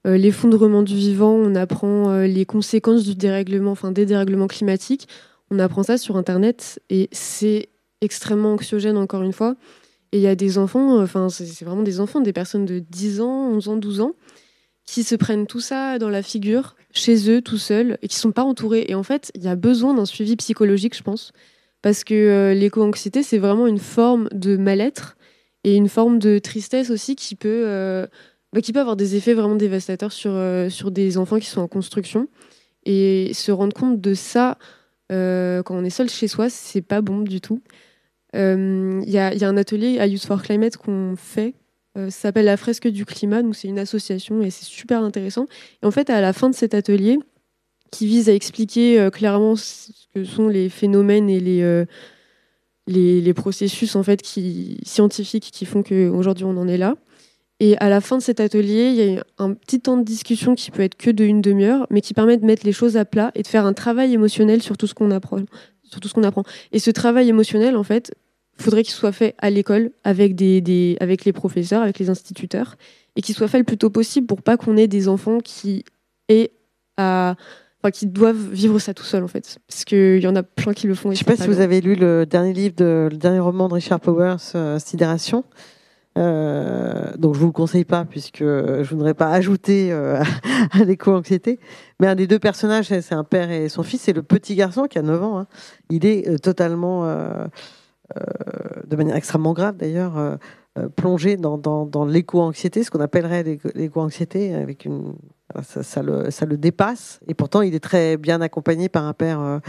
l'effondrement du vivant, on apprend les conséquences du dérèglement, enfin des dérèglements climatiques. On apprend ça sur Internet et c'est extrêmement anxiogène, encore une fois. Et il y a des enfants, euh, enfin, c'est vraiment des enfants, des personnes de 10 ans, 11 ans, 12 ans, qui se prennent tout ça dans la figure, chez eux, tout seuls, et qui sont pas entourés. Et en fait, il y a besoin d'un suivi psychologique, je pense, parce que euh, l'éco-anxiété, c'est vraiment une forme de mal-être et une forme de tristesse aussi qui peut, euh, bah, qui peut avoir des effets vraiment dévastateurs sur, sur des enfants qui sont en construction. Et se rendre compte de ça quand on est seul chez soi, c'est pas bon du tout. Il y, a, y, a, un atelier à Youth for Climate qu'on fait. ça s'appelle la fresque du climat, donc c'est une association et c'est super intéressant. Et en fait, à la fin de cet atelier, qui vise à expliquer clairement ce que sont les phénomènes et les, les, les, processus en fait scientifiques qui font qu'aujourd'hui on en est là. Et à la fin de cet atelier, il y a un petit temps de discussion qui peut être que de une demi-heure, mais qui permet de mettre les choses à plat et de faire un travail émotionnel sur tout ce qu'on apprend. Sur tout ce qu'on apprend. Et ce travail émotionnel, en fait, faudrait qu'il soit fait à l'école avec, des, avec les professeurs, avec les instituteurs, et qu'il soit fait le plus tôt possible pour pas qu'on ait des enfants qui aient à Enfin, qui doivent vivre ça tout seul en fait, parce qu'il y en a plein qui le font. Je ne sais pas, si vous avez lu le dernier livre, de, le dernier roman de Richard Powers, euh, Sidération. Euh, donc je vous le conseille pas puisque je voudrais pas ajouter euh, <laughs> à l'éco-anxiété. Mais un des deux personnages, c'est un père et son fils, c'est le petit garçon qui a 9 ans. Hein. Il est totalement, euh, de manière extrêmement grave d'ailleurs, plongé dans, dans, dans l'éco-anxiété, ce qu'on appellerait l'éco-anxiété, avec une, ça, ça, le, ça le dépasse. Et pourtant, il est très bien accompagné par un père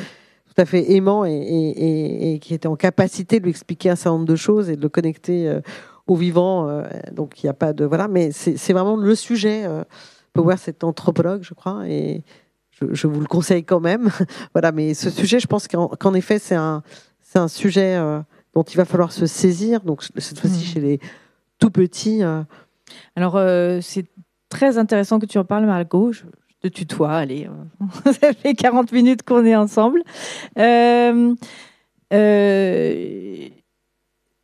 tout à fait aimant et, et, et, qui était en capacité de lui expliquer un certain nombre de choses et de le connecter au vivant. Euh, donc il n'y a pas de voilà, mais c'est vraiment le sujet. Euh, Power, c'est anthropologue, je crois, et je, vous le conseille quand même. <laughs> voilà, mais ce sujet, je pense qu'en effet, c'est un, un sujet euh, dont il va falloir se saisir. Donc cette fois-ci mmh. chez les tout petits. Alors c'est très intéressant que tu en parles, Margot. Je, te tutoie, allez, <laughs> ça fait 40 minutes qu'on est ensemble. Euh,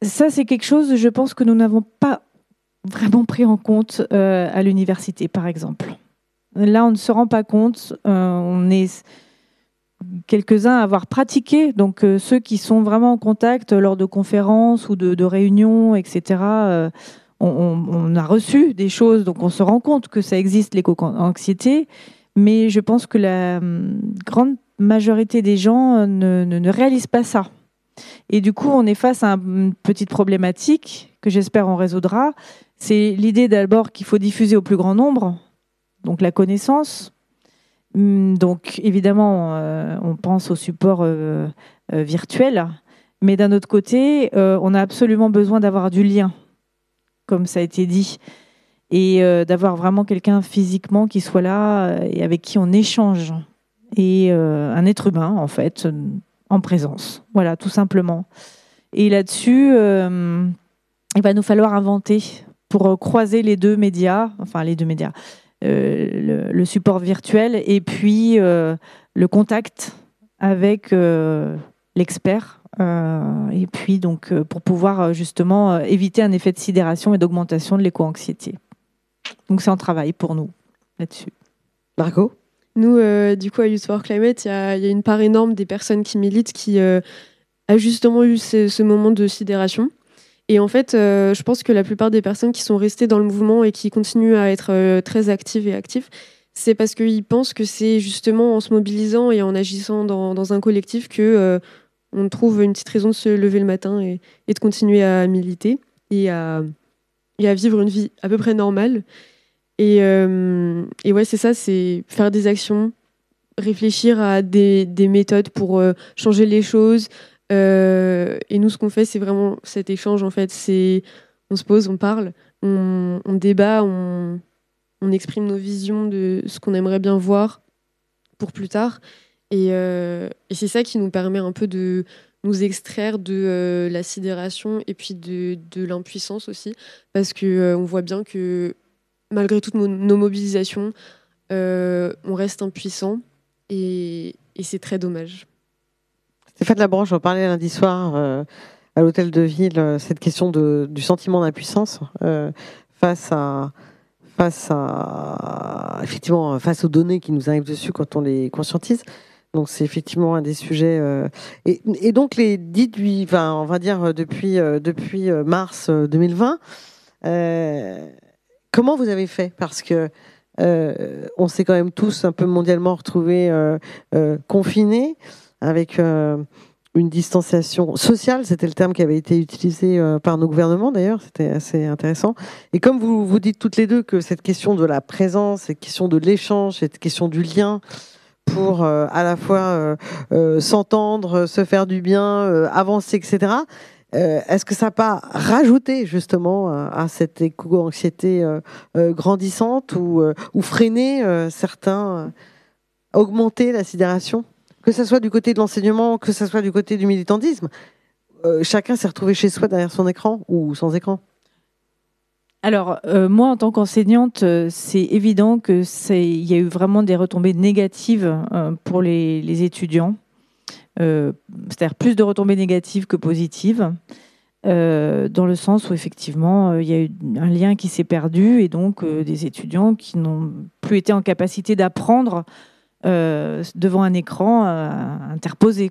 ça, c'est quelque chose, je pense, que nous n'avons pas vraiment pris en compte euh, à l'université, par exemple. Là, on ne se rend pas compte. Euh, on est quelques-uns à avoir pratiqué, donc euh, ceux qui sont vraiment en contact lors de conférences ou de, réunions, etc. On, a reçu des choses, donc on se rend compte que ça existe l'éco-anxiété, mais je pense que la hum, grande majorité des gens ne, ne réalisent pas ça. Et du coup, on est face à une petite problématique que j'espère on résoudra. C'est l'idée d'abord qu'il faut diffuser au plus grand nombre, donc la connaissance. Hum, donc évidemment, euh, on pense au support euh, euh, virtuel, mais d'un autre côté, on a absolument besoin d'avoir du lien, comme ça a été dit, et d'avoir vraiment quelqu'un physiquement qui soit là et avec qui on échange. Et un être humain, en fait, en présence. Voilà, tout simplement. Et là-dessus, euh, il va nous falloir inventer pour croiser les deux médias, enfin les deux médias, euh, le, support virtuel et puis euh, le contact avec l'expert. Et puis donc pour pouvoir justement éviter un effet de sidération et d'augmentation de l'éco-anxiété. Donc c'est un travail pour nous là-dessus. Margot? Nous, euh, du coup, à Youth for Climate, il y, a, une part énorme des personnes qui militent qui euh, a justement eu ce, moment de sidération. Et en fait, euh, je pense que la plupart des personnes qui sont restées dans le mouvement et qui continuent à être très actives et actifs, c'est parce qu'ils pensent que c'est justement en se mobilisant et en agissant dans, un collectif que on trouve une petite raison de se lever le matin et, de continuer à militer et à, vivre une vie à peu près normale. Et, euh, ouais, c'est ça, c'est faire des actions, réfléchir à des, des méthodes pour euh, changer les choses. Euh, et nous, ce qu'on fait, c'est vraiment cet échange, en fait. C'est, on se pose, on parle, on, débat, on, exprime nos visions de ce qu'on aimerait bien voir pour plus tard. Et, et c'est ça qui nous permet un peu de nous extraire de la sidération et puis de, de l'impuissance aussi. Parce qu'on on voit bien que malgré toutes nos mobilisations, euh, on reste impuissant et, c'est très dommage. Stéphane Labranche, on parlait lundi soir euh, à l'hôtel de ville, euh, cette question de, du sentiment d'impuissance face à face à effectivement face aux données qui nous arrivent dessus quand on les conscientise. Donc c'est effectivement un des sujets. et, donc les 18, enfin, on va dire depuis depuis mars 2020. Comment vous avez fait? Parce que euh, on s'est quand même tous un peu mondialement retrouvés euh, euh, confinés avec une distanciation sociale, c'était le terme qui avait été utilisé par nos gouvernements d'ailleurs, c'était assez intéressant. Et comme vous vous dites toutes les deux que cette question de la présence, cette question de l'échange, cette question du lien pour à la fois s'entendre, se faire du bien, avancer, etc. Est-ce que ça n'a pas rajouté justement à cette éco-anxiété grandissante ou, ou freiner certains, augmenter la sidération? Que ce soit du côté de l'enseignement, que ce soit du côté du militantisme, chacun s'est retrouvé chez soi derrière son écran ou sans écran alors, euh, moi, en tant qu'enseignante, euh, c'est évident que y a eu vraiment des retombées négatives euh, pour les, étudiants. c'est-à-dire plus de retombées négatives que positives, dans le sens où effectivement, il y a eu un lien qui s'est perdu et donc des étudiants qui n'ont plus été en capacité d'apprendre devant un écran interposé,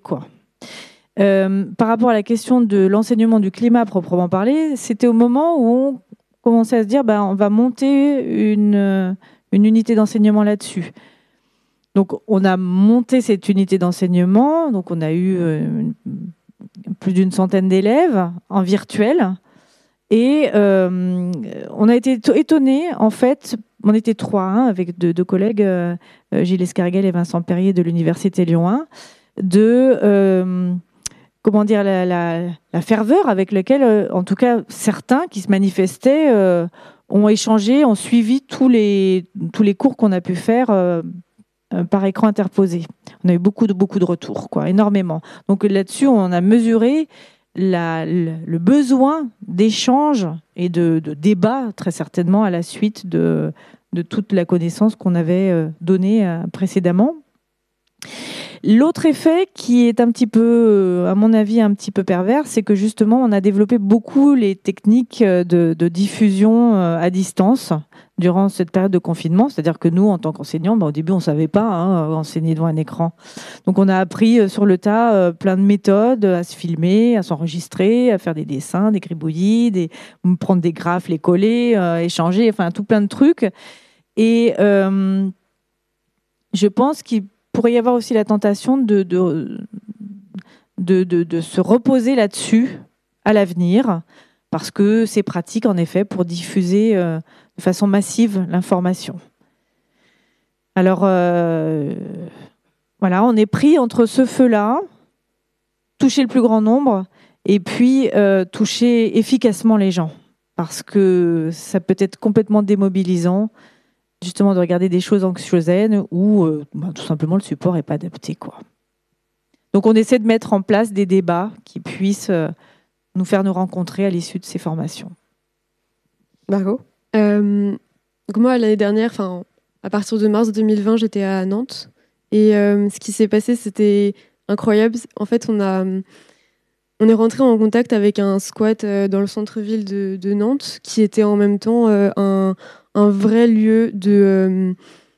par rapport à la question de l'enseignement du climat proprement parlé, c'était au moment où on commencé à se dire, ben, on va monter une, une unité d'enseignement là-dessus. Donc, on a monté cette unité d'enseignement. Donc, on a eu euh, plus d'une centaine d'élèves en virtuel. Et euh, on a été étonnés, en fait, on était trois, hein, avec deux, collègues, euh, Gilles Escarguel et Vincent Perrier de l'Université Lyon 1, de comment dire, la, ferveur avec laquelle, euh, en tout cas, certains qui se manifestaient euh, ont échangé, ont suivi tous les, tous les cours qu'on a pu faire euh, par écran interposé. On a eu beaucoup de, beaucoup de retours, quoi, énormément. Donc là-dessus, on a mesuré le, besoin d'échange et de, de, débat, très certainement, à la suite de, de toute la connaissance qu'on avait donnée précédemment. L'autre effet qui est un petit peu, euh, à mon avis, un petit peu pervers, c'est que justement, on a développé beaucoup les techniques euh, de, diffusion euh, à distance durant cette période de confinement. C'est-à-dire que nous, en tant qu'enseignants, bah, au début, on ne savait pas hein, enseigner devant un écran. Donc, on a appris sur le tas plein de méthodes à se filmer, à s'enregistrer, à faire des dessins, des gribouillis, des, prendre des graphes, les coller, échanger, enfin, tout plein de trucs. Et je pense qu'il pourrait y avoir aussi la tentation de, se reposer là-dessus à l'avenir, parce que c'est pratique en effet pour diffuser euh, de façon massive l'information. Alors euh, voilà, on est pris entre ce feu-là, toucher le plus grand nombre, et puis euh, toucher efficacement les gens, parce que ça peut être complètement démobilisant justement de regarder des choses anxiogènes où euh, bah, tout simplement le support n'est pas adapté. Quoi. Donc on essaie de mettre en place des débats qui puissent euh, nous faire nous rencontrer à l'issue de ces formations. Margot? Euh, Moi, l'année dernière, à partir de mars 2020, j'étais à Nantes. Et ce qui s'est passé, c'était incroyable. En fait, on a on est rentré en contact avec un squat dans le centre-ville de, de, Nantes, qui était en même temps un, un vrai lieu de euh,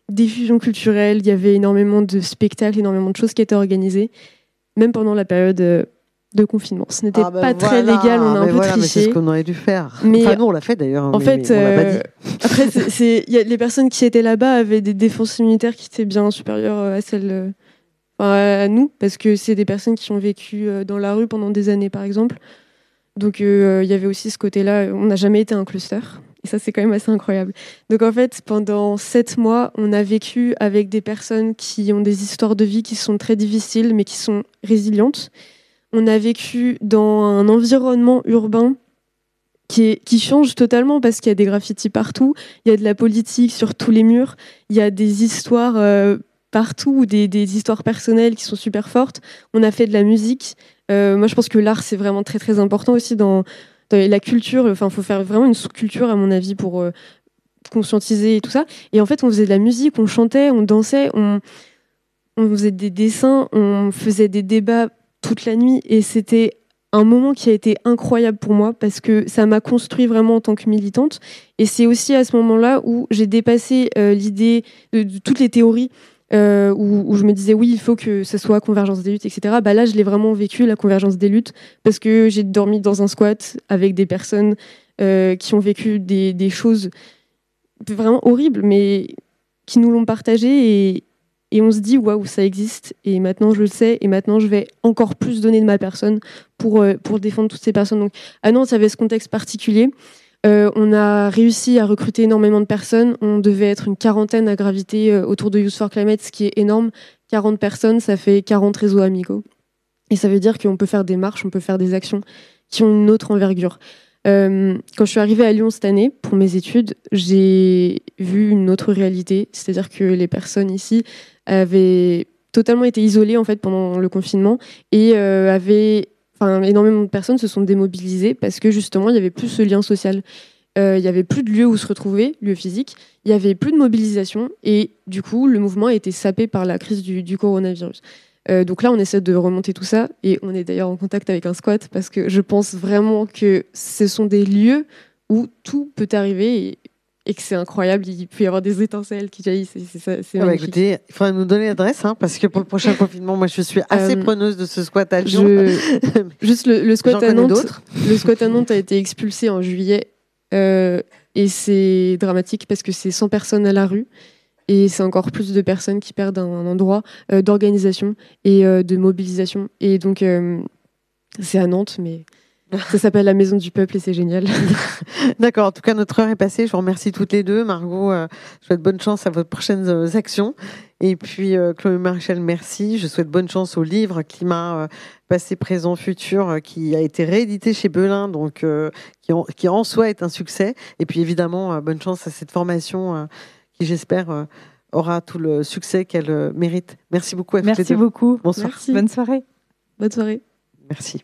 diffusion culturelle. Il y avait énormément de spectacles, énormément de choses qui étaient organisées, même pendant la période euh, de confinement. Ce n'était ah, ben pas très légal, on a un peu triché. c'est ce qu'on aurait dû faire. Mais enfin, nous, on l'a fait d'ailleurs. En fait, euh, après, les personnes qui étaient là-bas avaient des défenses immunitaires qui étaient bien supérieures à celles à nous, parce que c'est des personnes qui ont vécu dans la rue pendant des années, par exemple. Donc, il y avait aussi ce côté-là. On n'a jamais été un cluster. Et ça, c'est quand même assez incroyable. Donc en fait, pendant sept mois, on a vécu avec des personnes qui ont des histoires de vie qui sont très difficiles, mais qui sont résilientes. On a vécu dans un environnement urbain qui, change totalement parce qu'il y a des graffitis partout, il y a de la politique sur tous les murs, il y a des histoires euh, partout, des, des, histoires personnelles qui sont super fortes. On a fait de la musique. Euh, moi, je pense que l'art, c'est vraiment très très important aussi dans, la culture, enfin, faut faire vraiment une sous-culture, à mon avis, pour euh, conscientiser et tout ça. Et en fait, on faisait de la musique, on chantait, on dansait, on, on faisait des dessins, on faisait des débats toute la nuit. Et c'était un moment qui a été incroyable pour moi parce que ça m'a construit vraiment en tant que militante. Et c'est aussi à ce moment-là où j'ai dépassé euh, l'idée de, toutes les théories euh, où, je me disais oui, il faut que ce soit convergence des luttes, etc. Bah là, je l'ai vraiment vécu, la convergence des luttes, parce que j'ai dormi dans un squat avec des personnes euh, qui ont vécu des, choses vraiment horribles, mais qui nous l'ont partagé et, on se dit waouh, ça existe et maintenant je le sais et maintenant je vais encore plus donner de ma personne pour, euh, pour défendre toutes ces personnes. Donc à Nantes, il y avait ce contexte particulier. On a réussi à recruter énormément de personnes. On devait être une quarantaine à graviter autour de Youth for Climate, ce qui est énorme. 40 personnes, ça fait 40 réseaux amicaux. Et ça veut dire qu'on peut faire des marches, on peut faire des actions qui ont une autre envergure. Euh, quand je suis arrivée à Lyon cette année pour mes études, j'ai vu une autre réalité, c'est-à-dire que les personnes ici avaient totalement été isolées en fait pendant le confinement et euh, avaient, enfin, énormément de personnes se sont démobilisées parce que justement il y avait plus ce lien social. Euh, il y avait plus de lieux où se retrouver, lieux physiques, il y avait plus de mobilisation et du coup le mouvement a été sapé par la crise du coronavirus. Euh, donc là, on essaie de remonter tout ça et on est d'ailleurs en contact avec un squat parce que je pense vraiment que ce sont des lieux où tout peut arriver que c'est incroyable. Il peut y avoir des étincelles qui jaillissent. C'est ah bah écoutez, il faudrait nous donner l'adresse hein, parce que pour le prochain <laughs> confinement, moi, je suis assez euh, preneuse de ce squat à Lyon. <laughs> Juste le, squat à Nantes. Le squat à Nantes a été expulsé en juillet euh, et c'est dramatique parce que c'est 100 personnes à la rue. Et c'est encore plus de personnes qui perdent un, endroit euh, d'organisation et de mobilisation. Et donc, c'est à Nantes, mais ça s'appelle la Maison du Peuple et c'est génial. <laughs> D'accord. En tout cas, notre heure est passée. Je vous remercie toutes les deux. Margot, je souhaite bonne chance à vos prochaines actions. Et puis, Chloé Maréchal, merci. Je souhaite bonne chance au livre Climat passé, présent, futur qui a été réédité chez Belin, donc qui en, qui, en, soi est un succès. Et puis, évidemment, bonne chance à cette formation qui, j'espère, euh, aura tout le succès qu'elle euh, mérite. Merci beaucoup à Merci beaucoup. Bonsoir. Bonne soirée. Bonne soirée. Merci.